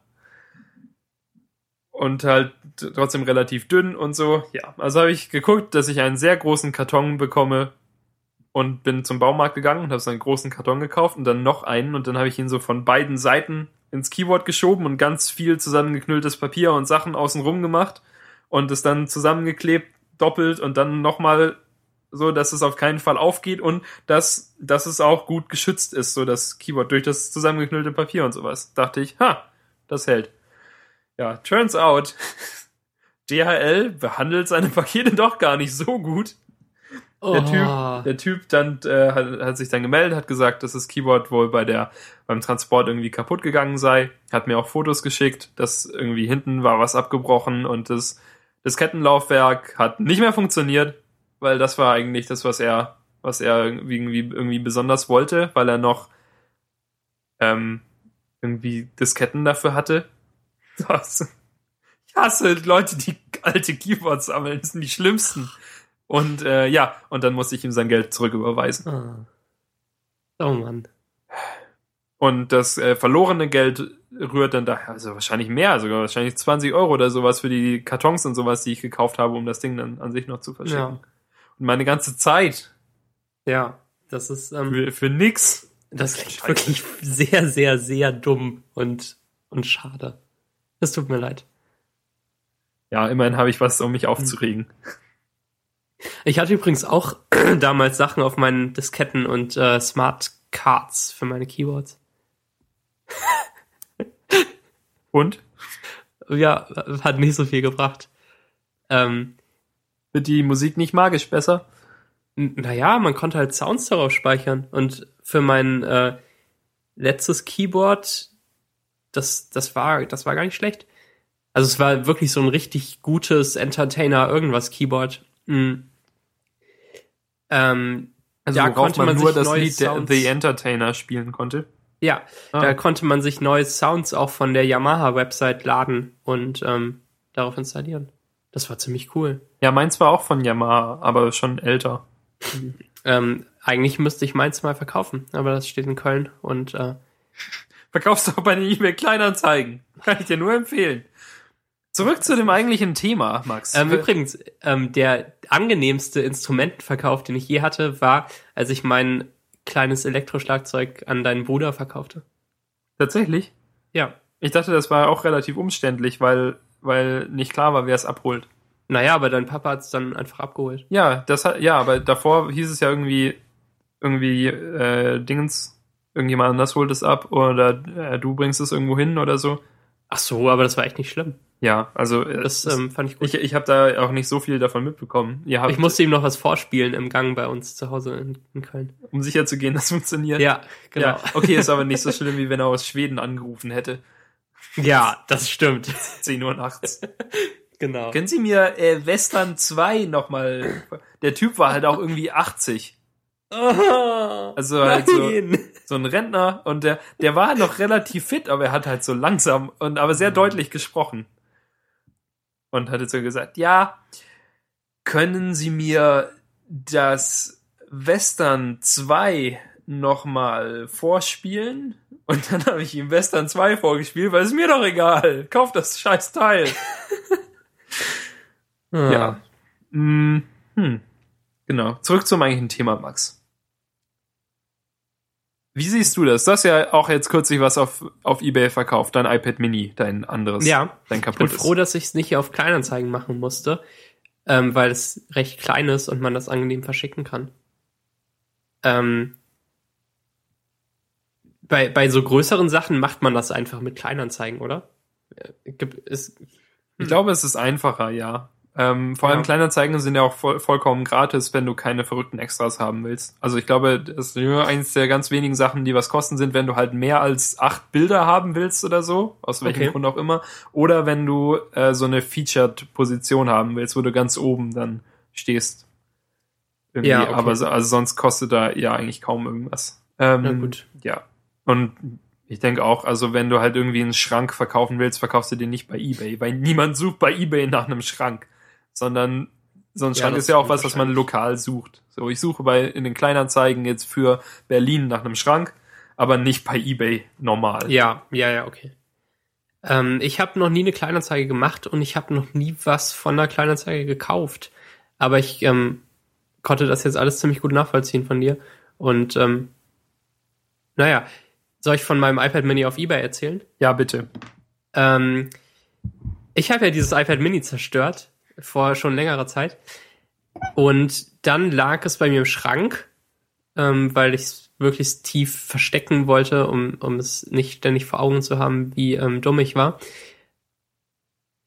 Und halt trotzdem relativ dünn und so. Ja, also habe ich geguckt, dass ich einen sehr großen Karton bekomme und bin zum Baumarkt gegangen und habe so einen großen Karton gekauft und dann noch einen und dann habe ich ihn so von beiden Seiten ins Keyboard geschoben und ganz viel zusammengeknülltes Papier und Sachen außenrum gemacht und es dann zusammengeklebt, doppelt und dann nochmal so, dass es auf keinen Fall aufgeht und dass, dass es auch gut geschützt ist, so das Keyboard durch das zusammengeknüllte Papier und sowas. Dachte ich, ha, das hält. Ja, turns out, DHL behandelt seine Pakete doch gar nicht so gut. Der Typ, der Typ dann äh, hat, hat sich dann gemeldet, hat gesagt, dass das Keyboard wohl bei der beim Transport irgendwie kaputt gegangen sei, hat mir auch Fotos geschickt, dass irgendwie hinten war was abgebrochen und das das Kettenlaufwerk hat nicht mehr funktioniert, weil das war eigentlich das, was er was er irgendwie irgendwie besonders wollte, weil er noch ähm, irgendwie Disketten dafür hatte. Das, ich hasse Leute, die alte Keyboards sammeln, das sind die schlimmsten. Und äh, ja, und dann musste ich ihm sein Geld zurücküberweisen. Ah. Oh Mann. Und das äh, verlorene Geld rührt dann daher, also wahrscheinlich mehr, sogar wahrscheinlich 20 Euro oder sowas für die Kartons und sowas, die ich gekauft habe, um das Ding dann an sich noch zu verschicken. Ja. Und meine ganze Zeit Ja, das ist, ähm, für, für nix. das klingt wirklich sehr, sehr, sehr dumm und, und schade. Es tut mir leid. Ja, immerhin habe ich was, um mich aufzuregen. Ich hatte übrigens auch damals Sachen auf meinen Disketten und äh, Smart Cards für meine Keyboards. Und? Ja, hat nicht so viel gebracht. Ähm, Wird die Musik nicht magisch besser? naja, man konnte halt Sounds darauf speichern. Und für mein äh, letztes Keyboard, das, das war, das war gar nicht schlecht. Also es war wirklich so ein richtig gutes Entertainer irgendwas Keyboard. Mhm. Ähm, Also Da konnte man, man nur sich das neue Lied Sounds- The Entertainer spielen konnte. Ja, Ah. da konnte man sich neue Sounds auch von der Yamaha-Website laden und ähm, darauf installieren. Das war ziemlich cool. Ja, meins war auch von Yamaha, aber schon älter. Ähm, eigentlich müsste ich meins mal verkaufen, aber das steht in Köln und äh, Verkaufst du auch bei den eBay Kleinanzeigen. Kann ich dir nur empfehlen. Zurück zu dem eigentlichen Thema, Max. ähm, Äh, übrigens, ähm, der angenehmste Instrumentenverkauf, den ich je hatte, war, als ich mein kleines Elektroschlagzeug an deinen Bruder verkaufte. Tatsächlich? Ja. Ich dachte, das war auch relativ umständlich, weil, weil nicht klar war, wer es abholt. Naja, aber dein Papa hat es dann einfach abgeholt. Ja, das hat, ja, aber davor hieß es ja irgendwie, irgendwie, äh, Dingens, irgendjemand anders holt es ab oder äh, du bringst es irgendwo hin oder so. Ach so, aber das war echt nicht schlimm. Ja, also äh, Das es- ähm, fand ich gut. ich, ich habe da auch nicht so viel davon mitbekommen. Ich musste ihm noch was vorspielen im Gang bei uns zu Hause in, in Köln. um sicher zu gehen, dass funktioniert. Ja, genau. Ja, okay, ist aber nicht so schlimm, wie wenn er aus Schweden angerufen hätte. Ja, das stimmt. 10 Uhr nachts. Genau. Können Sie mir äh, Western 2 nochmal... Der Typ war halt auch irgendwie 80. Also halt so, so ein Rentner und der, der war noch relativ fit, aber er hat halt so langsam und aber sehr deutlich gesprochen. Und hat jetzt so gesagt, ja, können Sie mir das Western 2 nochmal vorspielen? Und dann habe ich ihm Western 2 vorgespielt, weil es mir doch egal. Kauf das scheiß Teil. Ah. Ja. Mm, hm. Genau. Zurück zum eigentlichen Thema, Max. Wie siehst du das? Du hast ja auch jetzt kürzlich was auf, auf Ebay verkauft, dein iPad Mini, dein anderes, Ja, dein ich bin kaputtes. froh, dass ich es nicht auf Kleinanzeigen machen musste. ähm, weil es recht klein ist und man das angenehm verschicken kann. Ähm, bei, bei so größeren Sachen macht man das einfach mit Kleinanzeigen, oder? Äh, Gibt, es, Ich glaube, es ist einfacher, ja. Ähm, vor allem Ja. Kleinanzeigen sind ja auch voll, vollkommen gratis, wenn du keine verrückten Extras haben willst. Also ich glaube, das ist nur eins der ganz wenigen Sachen, die was kosten sind, wenn du halt mehr als acht Bilder haben willst oder so, aus welchem Okay. Grund auch immer. Oder wenn du äh, so eine Featured-Position haben willst, wo du ganz oben dann stehst. Irgendwie, Ja, okay. aber so, also sonst kostet da ja eigentlich kaum irgendwas. Ähm, Na gut. Ja. Und ich denke auch, also wenn du halt irgendwie einen Schrank verkaufen willst, verkaufst du den nicht bei eBay, weil niemand sucht bei eBay nach einem Schrank, sondern so ein Ja, Schrank das ist ja auch was, was man lokal sucht. So, ich suche bei in den Kleinanzeigen jetzt für Berlin nach einem Schrank, aber nicht bei eBay normal. Ja, ja, ja, okay. Ähm, ich habe noch nie eine Kleinanzeige gemacht und ich habe noch nie was von einer Kleinanzeige gekauft. Aber ich ähm, konnte das jetzt alles ziemlich gut nachvollziehen von dir. Und ähm, naja, soll ich von meinem iPad Mini auf Ebay erzählen? Ja, bitte. Ähm, ich habe ja dieses iPad Mini zerstört vor schon längerer Zeit. Und dann lag es bei mir im Schrank, ähm, weil ich es wirklich tief verstecken wollte, um, um es nicht ständig vor Augen zu haben, wie ähm, dumm ich war.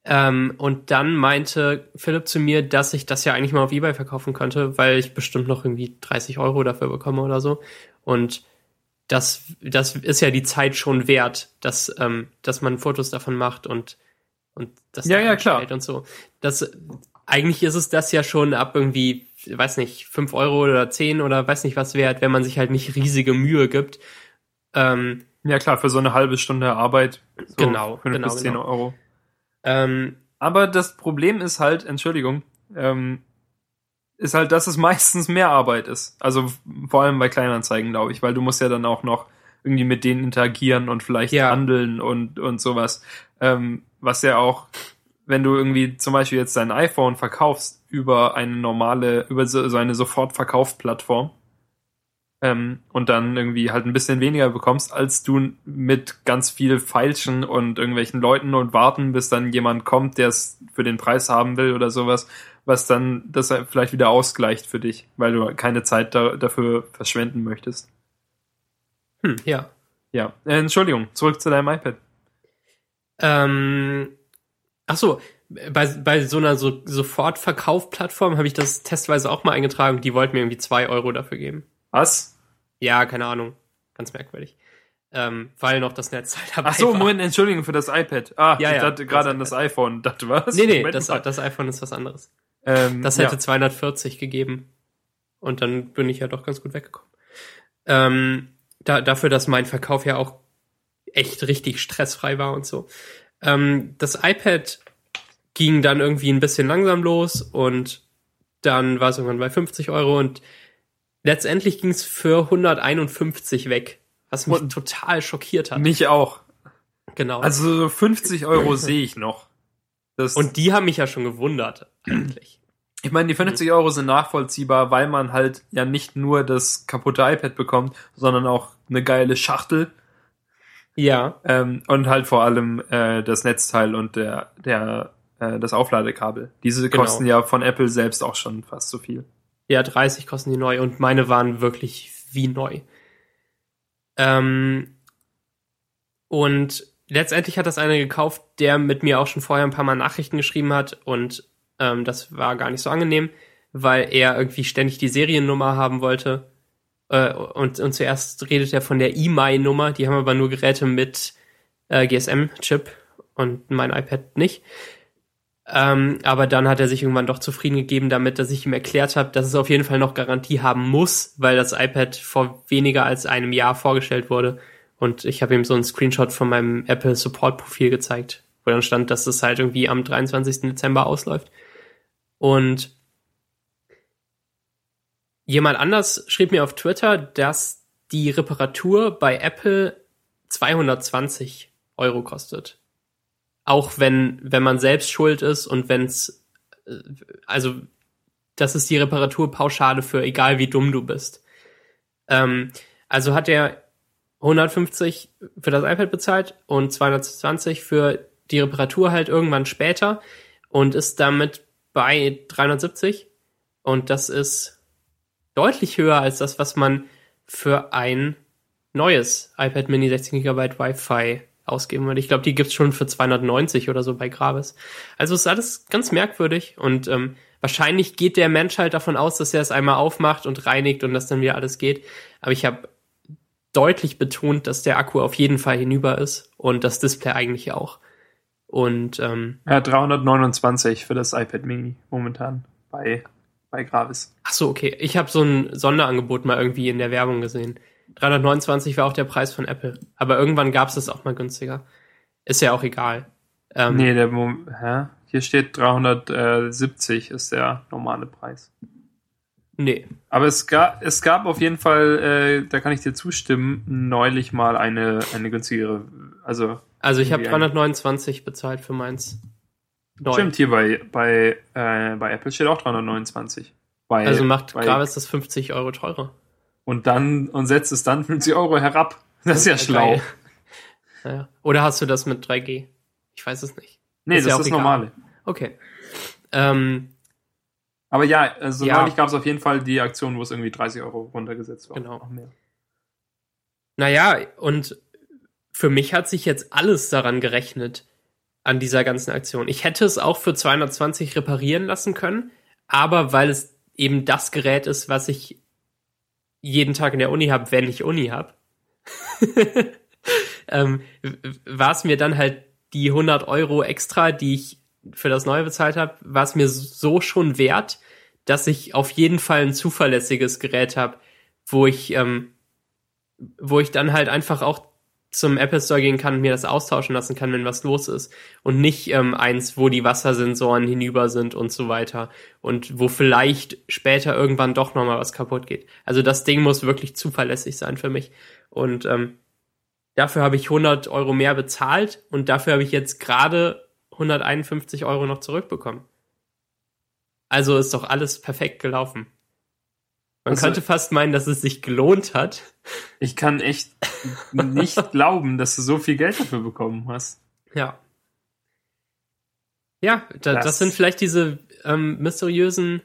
Ähm, und dann meinte Philipp zu mir, dass ich das ja eigentlich mal auf Ebay verkaufen könnte, weil ich bestimmt noch irgendwie 30 Euro dafür bekomme oder so. Und das, das ist ja die Zeit schon wert, dass, ähm, dass man Fotos davon macht und, und das Ja, ja, klar. und so. Das, eigentlich ist es das ja schon ab irgendwie, weiß nicht, 5 Euro oder 10 oder weiß nicht was wert, wenn man sich halt nicht riesige Mühe gibt. Ähm, Ja klar, für so eine halbe Stunde Arbeit. So Genau, 5 genau, bis 10 genau. Euro. ähm, Aber das Problem ist halt, Entschuldigung, ähm, ist halt, dass es meistens mehr Arbeit ist. Also vor allem bei Kleinanzeigen, glaube ich, weil du musst ja dann auch noch irgendwie mit denen interagieren und vielleicht Ja. handeln und, und sowas. Ähm, was ja auch, wenn du irgendwie zum Beispiel jetzt dein iPhone verkaufst über eine normale, über so, so eine Sofortverkaufsplattform ähm, und dann irgendwie halt ein bisschen weniger bekommst, als du mit ganz viel Feilschen und irgendwelchen Leuten und warten, bis dann jemand kommt, der es für den Preis haben will oder sowas, was dann das vielleicht wieder ausgleicht für dich, weil du keine Zeit da, dafür verschwenden möchtest. hm, ja. Ja, äh, Entschuldigung, zurück zu deinem iPad. Ähm, ach so, bei, bei so einer so Sofortverkauf-Plattform habe ich das testweise auch mal eingetragen. Die wollten mir irgendwie zwei Euro dafür geben. Was? Ja, keine Ahnung. Ganz merkwürdig. Ähm, weil noch das Netz halt dabei Ach so, war. Moment, Entschuldigung für das iPad. Ah, Ja, ich ja, dachte gerade an das iPhone. Dachte was? Nee, nee, Moment das, mal. das iPhone ist was anderes. ähm, Das ja. hätte 240 gegeben. Und dann bin ich ja doch ganz gut weggekommen. Ähm, da, dafür, dass mein Verkauf ja auch echt richtig stressfrei war und so. Ähm, das iPad ging dann irgendwie ein bisschen langsam los und dann war es irgendwann bei 50 Euro und letztendlich ging es für 151 weg, was mich Und- total schockiert hat. Mich auch. genau. Also so 50 Euro sehe ich noch. Das, und die haben mich ja schon gewundert, eigentlich. ich meine, die 50 Euro sind nachvollziehbar, weil man halt ja nicht nur das kaputte iPad bekommt, sondern auch eine geile Schachtel Ja, ähm, und halt vor allem äh, das Netzteil und der, der äh, das Aufladekabel. Diese Genau. kosten ja von Apple selbst auch schon fast so viel. Ja, 30 kosten die neu und meine waren wirklich wie neu. Ähm, und letztendlich hat das einer gekauft, der mit mir auch schon vorher ein paar Mal Nachrichten geschrieben hat und ähm, das war gar nicht so angenehm, weil er irgendwie ständig die Seriennummer haben wollte. Äh, und, und zuerst redet er von der EMI-Nummer, die haben aber nur Geräte mit äh, GSM-Chip und mein iPad nicht. Ähm, aber dann hat er sich irgendwann doch zufrieden gegeben damit, dass ich ihm erklärt habe, dass es auf jeden Fall noch Garantie haben muss, weil das iPad vor weniger als einem Jahr vorgestellt wurde. Und ich habe ihm so einen Screenshot von meinem Apple Support Profil gezeigt, wo dann stand, dass es halt irgendwie am 23. Dezember ausläuft. Und jemand anders schrieb mir auf Twitter, dass die Reparatur bei Apple 220 Euro kostet. Auch wenn, wenn man selbst schuld ist und wenn es, also, das ist die Reparaturpauschale für egal wie dumm du bist. Ähm, also hat er 150 für das iPad bezahlt und 220 für die Reparatur halt irgendwann später und ist damit bei 370 und das ist deutlich höher als das, was man für ein neues iPad Mini 16 GB Wi-Fi ausgeben würde. Ich glaube, die gibt's schon für 290 oder so bei Gravis. Also ist alles ganz merkwürdig und ähm, wahrscheinlich geht der Mensch halt davon aus, dass er es einmal aufmacht und reinigt und dass dann wieder alles geht. Aber ich habe deutlich betont, dass der Akku auf jeden Fall hinüber ist und das Display eigentlich auch. Und ähm, ja, 329 für das iPad Mini momentan bei bei Gravis. Ach so, okay. Ich habe so ein Sonderangebot mal irgendwie in der Werbung gesehen. 329 war auch der Preis von Apple. Aber irgendwann gab es das auch mal günstiger. Ist ja auch egal. Ähm, nee, der hä? Hier steht 370 ist der normale Preis. Nee. Aber es gab, es gab auf jeden Fall, äh, da kann ich dir zustimmen, neulich mal eine, eine günstigere, also. Also ich habe 329 bezahlt für meins. Neu. Stimmt, hier bei, bei, äh, bei Apple steht auch 329. Bei, also macht bei, Gravis das 50 Euro teurer. Und dann, und setzt es dann 50 Euro herab. Das ist ja schlau. Ja. Oder hast du das mit 3G? Ich weiß es nicht. Nee, ist das ja ist das normale. Okay. Ähm, aber ja, also ja. neulich gab es auf jeden Fall die Aktion, wo es irgendwie 30 Euro runtergesetzt war. Genau. Naja, und für mich hat sich jetzt alles daran gerechnet, an dieser ganzen Aktion. Ich hätte es auch für 220 reparieren lassen können, aber weil es eben das Gerät ist, was ich jeden Tag in der Uni habe, wenn ich Uni habe, ähm, war es mir dann halt die 100 Euro extra, die ich für das Neue bezahlt habe, war es mir so schon wert, dass ich auf jeden Fall ein zuverlässiges Gerät habe, wo ich, ähm, wo ich dann halt einfach auch zum Apple Store gehen kann und mir das austauschen lassen kann, wenn was los ist. Und nicht ähm, eins, wo die Wassersensoren hinüber sind und so weiter. Und wo vielleicht später irgendwann doch nochmal was kaputt geht. Also das Ding muss wirklich zuverlässig sein für mich. Und ähm, dafür habe ich 100 Euro mehr bezahlt und dafür habe ich jetzt gerade 151 Euro noch zurückbekommen. Also ist doch alles perfekt gelaufen. Man also, könnte fast meinen, dass es sich gelohnt hat. Ich kann echt nicht glauben, dass du so viel Geld dafür bekommen hast. Ja. Ja, da, das, das, sind vielleicht diese ähm, mysteriösen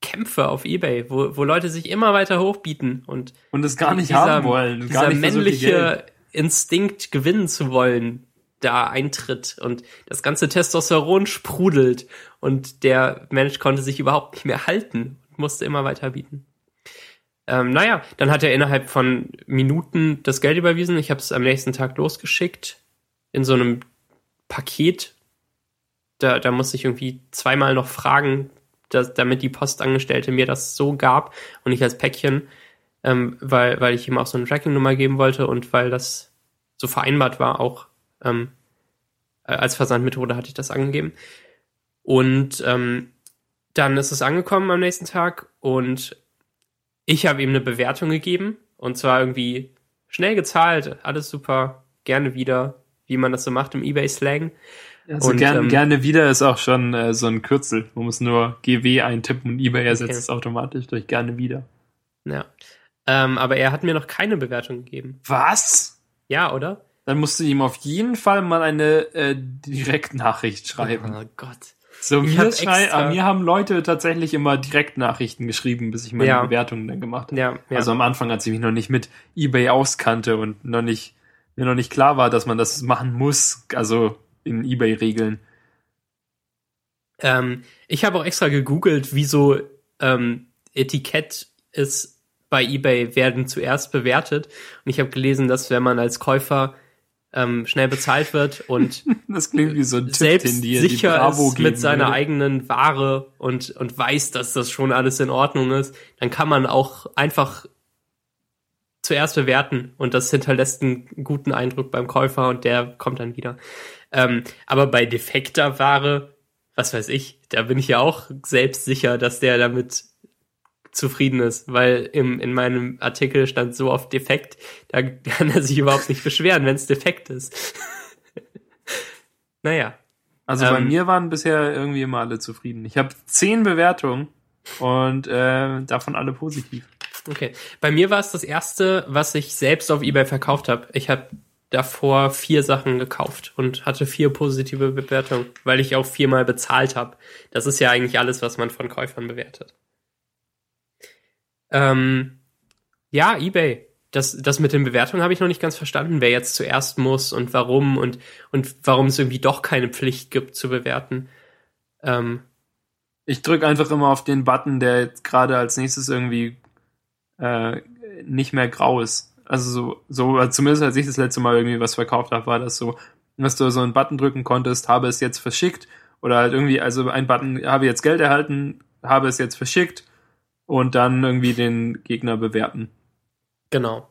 Kämpfe auf Ebay, wo, wo Leute sich immer weiter hochbieten und, und es gar nicht dieser, haben wollen. Dieser nicht männliche so Instinkt gewinnen zu wollen, da eintritt und das ganze Testosteron sprudelt und der Mensch konnte sich überhaupt nicht mehr halten musste immer weiter bieten. Ähm, naja, dann hat er innerhalb von Minuten das Geld überwiesen. Ich habe es am nächsten Tag losgeschickt in so einem Paket. Da, da musste ich irgendwie zweimal noch fragen, dass, damit die Postangestellte mir das so gab und nicht als Päckchen, ähm, weil, weil ich ihm auch so eine Tracking-Nummer geben wollte und weil das so vereinbart war, auch ähm, als Versandmethode hatte ich das angegeben. Und ähm, dann ist es angekommen am nächsten Tag und ich habe ihm eine Bewertung gegeben und zwar irgendwie schnell gezahlt, alles super, gerne wieder, wie man das so macht im eBay-Slang. Also und, gern, ähm, gerne wieder ist auch schon äh, so ein Kürzel. Man muss nur GW eintippen und eBay ersetzt okay. es automatisch durch gerne wieder. Ja. Ähm, aber er hat mir noch keine Bewertung gegeben. Was? Ja, oder? Dann musst du ihm auf jeden Fall mal eine äh, Direktnachricht schreiben. Oh Gott. So, mir, hab mir haben Leute tatsächlich immer Direktnachrichten geschrieben, bis ich meine ja. Bewertungen dann gemacht habe. Ja, ja. Also am Anfang, als ich mich noch nicht mit eBay auskannte und noch nicht, mir noch nicht klar war, dass man das machen muss, also in eBay-Regeln. Ähm, ich habe auch extra gegoogelt, wieso ähm, Etikett ist bei eBay werden zuerst bewertet. Und ich habe gelesen, dass wenn man als Käufer ähm, schnell bezahlt wird und das klingt wie so ein Tipp, selbst die, sicher ist mit seiner würde. eigenen Ware und, und weiß, dass das schon alles in Ordnung ist, dann kann man auch einfach zuerst bewerten und das hinterlässt einen guten Eindruck beim Käufer und der kommt dann wieder. Ähm, aber bei defekter Ware, was weiß ich, da bin ich ja auch selbst sicher, dass der damit zufrieden ist, weil im, in meinem Artikel stand so oft defekt, da kann er sich überhaupt nicht beschweren, wenn es defekt ist. naja. Also bei ähm, mir waren bisher irgendwie immer alle zufrieden. Ich habe zehn Bewertungen und äh, davon alle positiv. Okay. Bei mir war es das erste, was ich selbst auf eBay verkauft habe. Ich habe davor vier Sachen gekauft und hatte vier positive Bewertungen, weil ich auch viermal bezahlt habe. Das ist ja eigentlich alles, was man von Käufern bewertet. Ähm, ja, eBay. Das, das mit den Bewertungen habe ich noch nicht ganz verstanden, wer jetzt zuerst muss und warum und, und warum es irgendwie doch keine Pflicht gibt zu bewerten. Ähm, ich drücke einfach immer auf den Button, der jetzt gerade als nächstes irgendwie äh, nicht mehr grau ist. Also so, so zumindest als ich das letzte Mal irgendwie was verkauft habe, war das so, dass du so einen Button drücken konntest, habe es jetzt verschickt oder halt irgendwie, also ein Button, habe jetzt Geld erhalten, habe es jetzt verschickt und dann irgendwie den Gegner bewerten. Genau.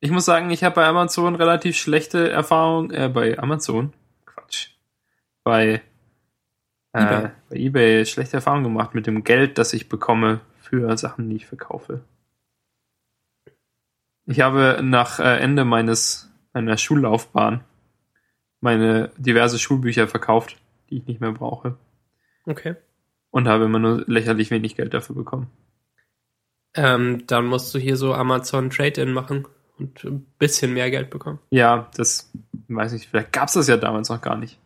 Ich muss sagen, ich habe bei Amazon relativ schlechte Erfahrungen, äh, bei Amazon, Quatsch, bei, äh, eBay. bei eBay schlechte Erfahrungen gemacht mit dem Geld, das ich bekomme für Sachen, die ich verkaufe. Ich habe nach äh, Ende meines meiner Schullaufbahn meine diverse Schulbücher verkauft, die ich nicht mehr brauche. Okay. Und habe immer nur lächerlich wenig Geld dafür bekommen. Ähm, dann musst du hier so Amazon Trade-In machen und ein bisschen mehr Geld bekommen. Ja, das weiß ich, vielleicht gab es das ja damals noch gar nicht.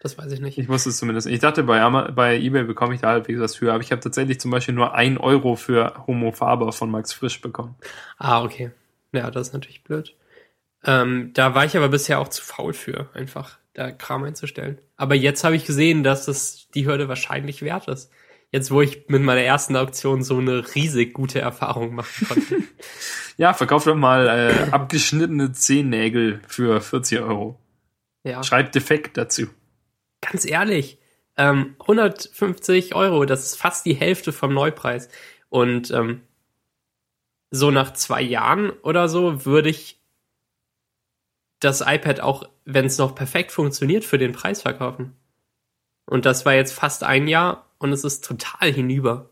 Das weiß ich nicht. Ich wusste es zumindest. Ich dachte, bei, Ama bei eBay bekomme ich da halbwegs was für, aber ich habe tatsächlich zum Beispiel nur ein Euro für Homo Faber von Max Frisch bekommen. Ah, okay. Ja, das ist natürlich blöd. Ähm, da war ich aber bisher auch zu faul für, einfach da Kram einzustellen. Aber jetzt habe ich gesehen, dass es die Hürde wahrscheinlich wert ist. Jetzt, wo ich mit meiner ersten Auktion so eine riesig gute Erfahrung machen konnte. ja, verkauf doch mal äh, abgeschnittene Zehennägel für 40 Euro. Ja. Schreib defekt dazu ganz ehrlich, ähm, 150 Euro, das ist fast die Hälfte vom Neupreis. Und ähm, so nach zwei Jahren oder so würde ich das iPad auch, wenn es noch perfekt funktioniert, für den Preis verkaufen. Und das war jetzt fast ein Jahr und es ist total hinüber.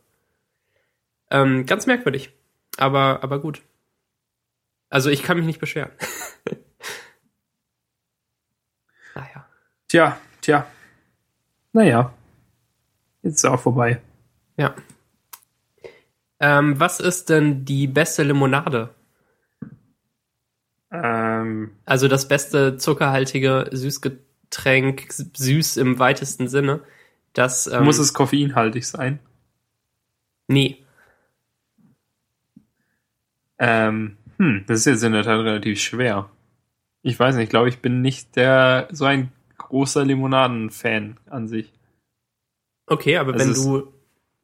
Ähm, ganz merkwürdig. Aber, aber gut. Also ich kann mich nicht beschweren. naja. Tja, tja. Naja, jetzt ist auch vorbei. Ja. Ähm, was ist denn die beste Limonade? Ähm, also das beste zuckerhaltige Süßgetränk, süß im weitesten Sinne. Das, ähm, Muss es koffeinhaltig sein? Nee. Ähm, hm, das ist jetzt in der Tat relativ schwer. Ich weiß nicht, ich glaube, ich bin nicht der so ein großer Limonaden-Fan an sich. Okay, aber also wenn du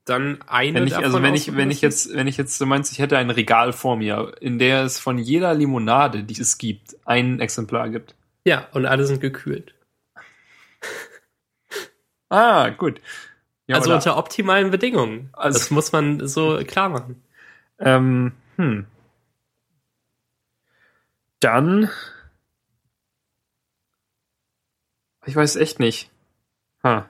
dann eine wenn ich, also wenn ich wenn ich jetzt wenn ich jetzt so meinst, ich hätte ein Regal vor mir, in der es von jeder Limonade, die es gibt, ein Exemplar gibt. Ja, und alle sind gekühlt. ah, gut. Ja, also unter optimalen Bedingungen. Also, das muss man so klar machen. Ähm, hm. Dann Ich weiß echt nicht. Ha.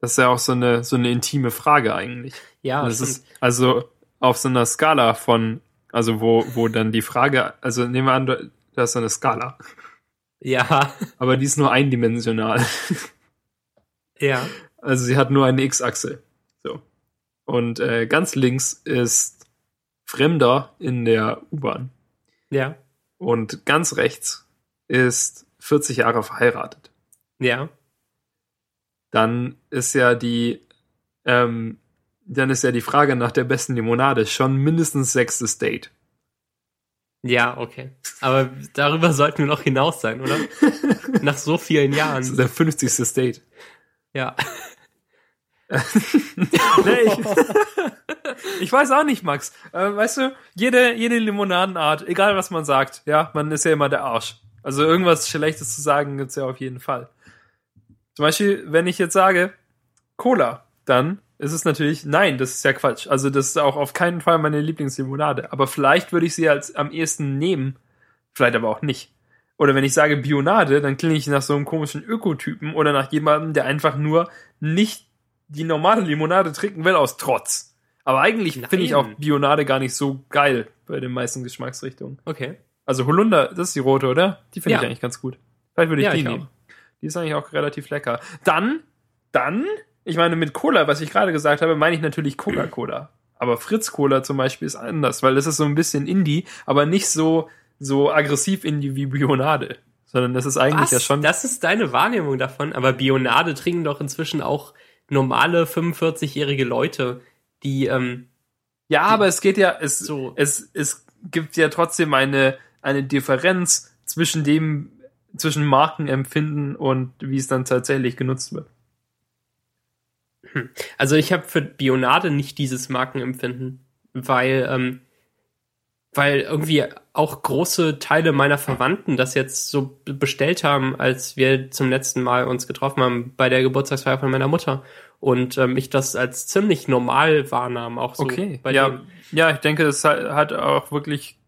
Das ist ja auch so eine, so eine intime Frage eigentlich. Ja, das ist also auf so einer Skala von, also wo, wo dann die Frage, also nehmen wir an, du hast so eine Skala. Ja. Aber die ist nur eindimensional. Ja. Also sie hat nur eine X-Achse. So. Und äh, ganz links ist Fremder in der U-Bahn. Ja. Und ganz rechts ist 40 Jahre verheiratet. Ja. Dann ist ja die, ähm, dann ist ja die Frage nach der besten Limonade schon mindestens sechstes Date. Ja, okay. Aber darüber sollten wir noch hinaus sein, oder? nach so vielen Jahren. Das ist der 50. Date. Ja. nee, ich, ich, weiß auch nicht, Max. Äh, weißt du, jede, jede Limonadenart, egal was man sagt, ja, man ist ja immer der Arsch. Also irgendwas Schlechtes zu sagen gibt's ja auf jeden Fall. Zum Beispiel, wenn ich jetzt sage Cola, dann ist es natürlich, nein, das ist ja Quatsch. Also das ist auch auf keinen Fall meine Lieblingslimonade. Aber vielleicht würde ich sie als am ehesten nehmen, vielleicht aber auch nicht. Oder wenn ich sage Bionade, dann klinge ich nach so einem komischen Ökotypen oder nach jemandem, der einfach nur nicht die normale Limonade trinken will aus Trotz. Aber eigentlich finde ich auch Bionade gar nicht so geil bei den meisten Geschmacksrichtungen. Okay. Also Holunder, das ist die rote, oder? Die finde ja. ich eigentlich ganz gut. Vielleicht würde ich ja, die ich nehmen. Auch. Die ist eigentlich auch relativ lecker. Dann, dann, ich meine, mit Cola, was ich gerade gesagt habe, meine ich natürlich Coca-Cola. Aber Fritz Cola zum Beispiel ist anders, weil das ist so ein bisschen Indie, aber nicht so, so aggressiv in die wie Bionade. Sondern das ist eigentlich Was? ja schon. Das ist deine Wahrnehmung davon, aber Bionade trinken doch inzwischen auch normale 45-jährige Leute, die ähm, Ja, aber es geht ja, es, So. es, es gibt ja trotzdem eine, eine Differenz zwischen dem, zwischen Markenempfinden und wie es dann tatsächlich genutzt wird. Also ich habe für Bionade nicht dieses Markenempfinden, weil ähm, weil irgendwie auch große Teile meiner Verwandten das jetzt so bestellt haben, als wir zum letzten Mal uns getroffen haben bei der Geburtstagsfeier von meiner Mutter. Und ähm, ich das als ziemlich normal wahrnahm, auch so Okay, bei ja, ja, ich denke, es hat auch wirklich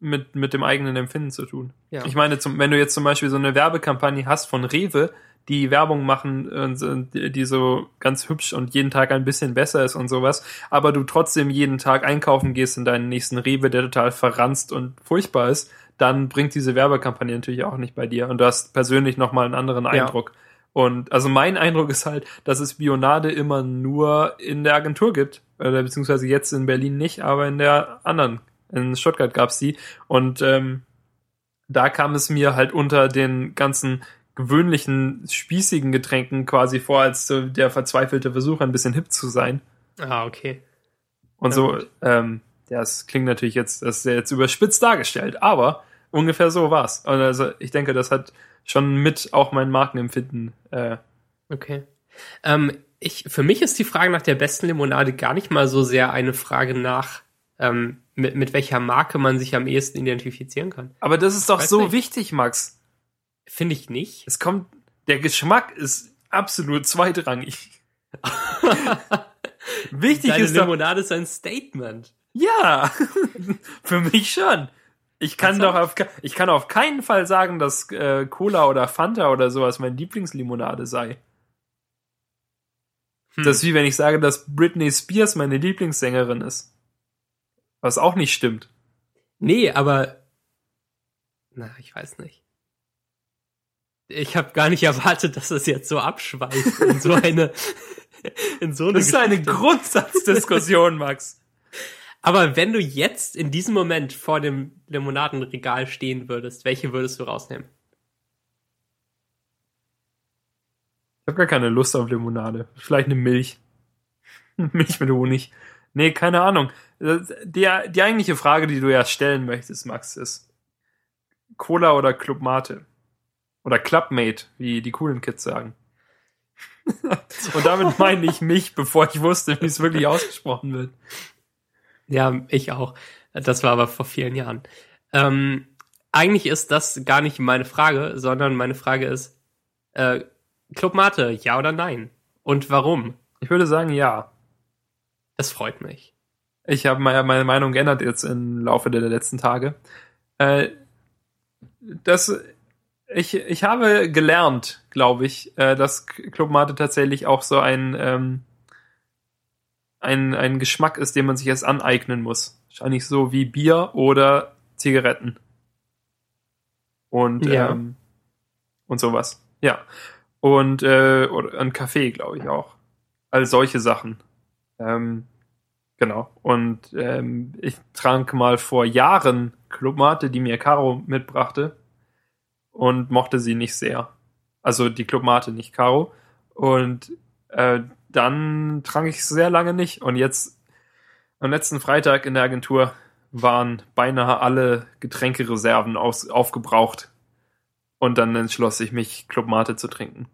mit, mit dem eigenen Empfinden zu tun. Ja. Ich meine, zum, wenn du jetzt zum Beispiel so eine Werbekampagne hast von Rewe, die Werbung machen, und, so- die so ganz hübsch und jeden Tag ein bisschen besser ist und sowas, aber du trotzdem jeden Tag einkaufen gehst in deinen nächsten Rewe, der total verranzt und furchtbar ist, dann bringt diese Werbekampagne natürlich auch nicht bei dir und du hast persönlich nochmal einen anderen Ja. Eindruck. Und also mein Eindruck ist halt, dass es Bionade immer nur in der Agentur gibt, oder beziehungsweise jetzt in Berlin nicht, aber in der anderen, in Stuttgart gab's die. Und ähm, da kam es mir halt unter den ganzen gewöhnlichen, spießigen Getränken quasi vor, als so der verzweifelte Versuch, ein bisschen hip zu sein. Ah, okay. Und Ja, so, gut. ähm, ja, es klingt natürlich jetzt, das ist ja jetzt überspitzt dargestellt, aber ungefähr so war's. Und also ich denke, das hat schon mit auch mein Markenempfinden äh, Okay. Ähm, ich, für mich ist die Frage nach der besten Limonade gar nicht mal so sehr eine Frage nach, ähm, mit, mit welcher Marke man sich am ehesten identifizieren kann. Aber das ist doch Weiß so nicht. wichtig, Max. Finde ich nicht. Es kommt, der Geschmack ist absolut zweitrangig. Wichtig Deine ist doch, Limonade ist ein Statement. ja, für mich schon. Ich kann doch auf, ich kann auf keinen Fall sagen, dass äh, Cola oder Fanta oder sowas meine Lieblingslimonade sei. Hm. Das ist wie wenn ich sage, dass Britney Spears meine Lieblingssängerin ist. Was auch nicht stimmt. Nee, aber na, ich weiß nicht. Ich habe gar nicht erwartet, dass es jetzt so abschweift in so eine in so eine Das ist eine. Grundsatzdiskussion, Max. Aber wenn du jetzt in diesem Moment vor dem Limonadenregal stehen würdest, welche würdest du rausnehmen? Ich habe gar keine Lust auf Limonade. Vielleicht eine Milch. Milch mit Honig. Nee, keine Ahnung. Das- Die, die eigentliche Frage, die du ja stellen möchtest, Max, ist Cola oder Club Mate? Oder Clubmate, wie die coolen Kids sagen. Und damit meine ich mich, bevor ich wusste, wie es wirklich ausgesprochen wird. Ja, ich auch. Das war aber vor vielen Jahren. Ähm, eigentlich ist das gar nicht meine Frage, sondern meine Frage ist, äh, Club Mate, ja oder nein? Und warum? Ich würde sagen, ja. Das freut mich. Ich habe meine, Meinung geändert jetzt im Laufe der letzten Tage. Äh, das, ich, ich habe gelernt, glaube ich, äh, dass Club Mate tatsächlich auch so ein, ähm, ein, ein Geschmack ist, den man sich erst aneignen muss. Wahrscheinlich so wie Bier oder Zigaretten. Und, Ja. ähm, und sowas. Ja. Und äh, oder ein Kaffee, glaube ich auch. All solche Sachen. Ähm, genau. Und ähm, ich trank mal vor Jahren Club Mate, die mir Caro mitbrachte und mochte sie nicht sehr. Also die Club Mate, nicht Caro. Und äh, dann trank ich sehr lange nicht. Und jetzt am letzten Freitag in der Agentur waren beinahe alle Getränkereserven aus, aufgebraucht. Und dann entschloss ich mich, Club Mate zu trinken.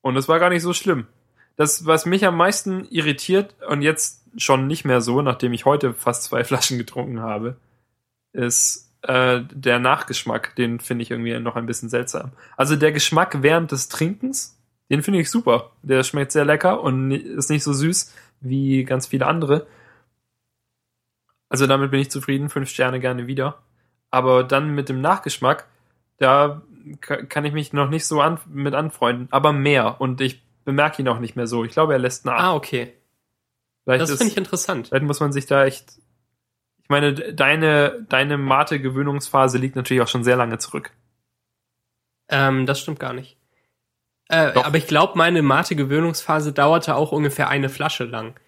Und es war gar nicht so schlimm. Das, was mich am meisten irritiert und jetzt schon nicht mehr so, nachdem ich heute fast zwei Flaschen getrunken habe, ist äh, der Nachgeschmack. Den finde ich irgendwie noch ein bisschen seltsam. Also der Geschmack während des Trinkens, den finde ich super. Der schmeckt sehr lecker und ist nicht so süß wie ganz viele andere. Also damit bin ich zufrieden, fünf Sterne gerne wieder. Aber dann mit dem Nachgeschmack, da ka- kann ich mich noch nicht so an, mit anfreunden, aber mehr. Und ich bemerke ihn auch nicht mehr so. Ich glaube, er lässt nach. Ah, okay. vielleicht, Das finde ich interessant. vielleicht muss man sich da echt. Ich meine, de- deine, deine Mate-Gewöhnungsphase liegt natürlich auch schon sehr lange zurück. Ähm, das stimmt gar nicht. Äh, aber ich glaube, meine Mate-Gewöhnungsphase dauerte auch ungefähr eine Flasche lang.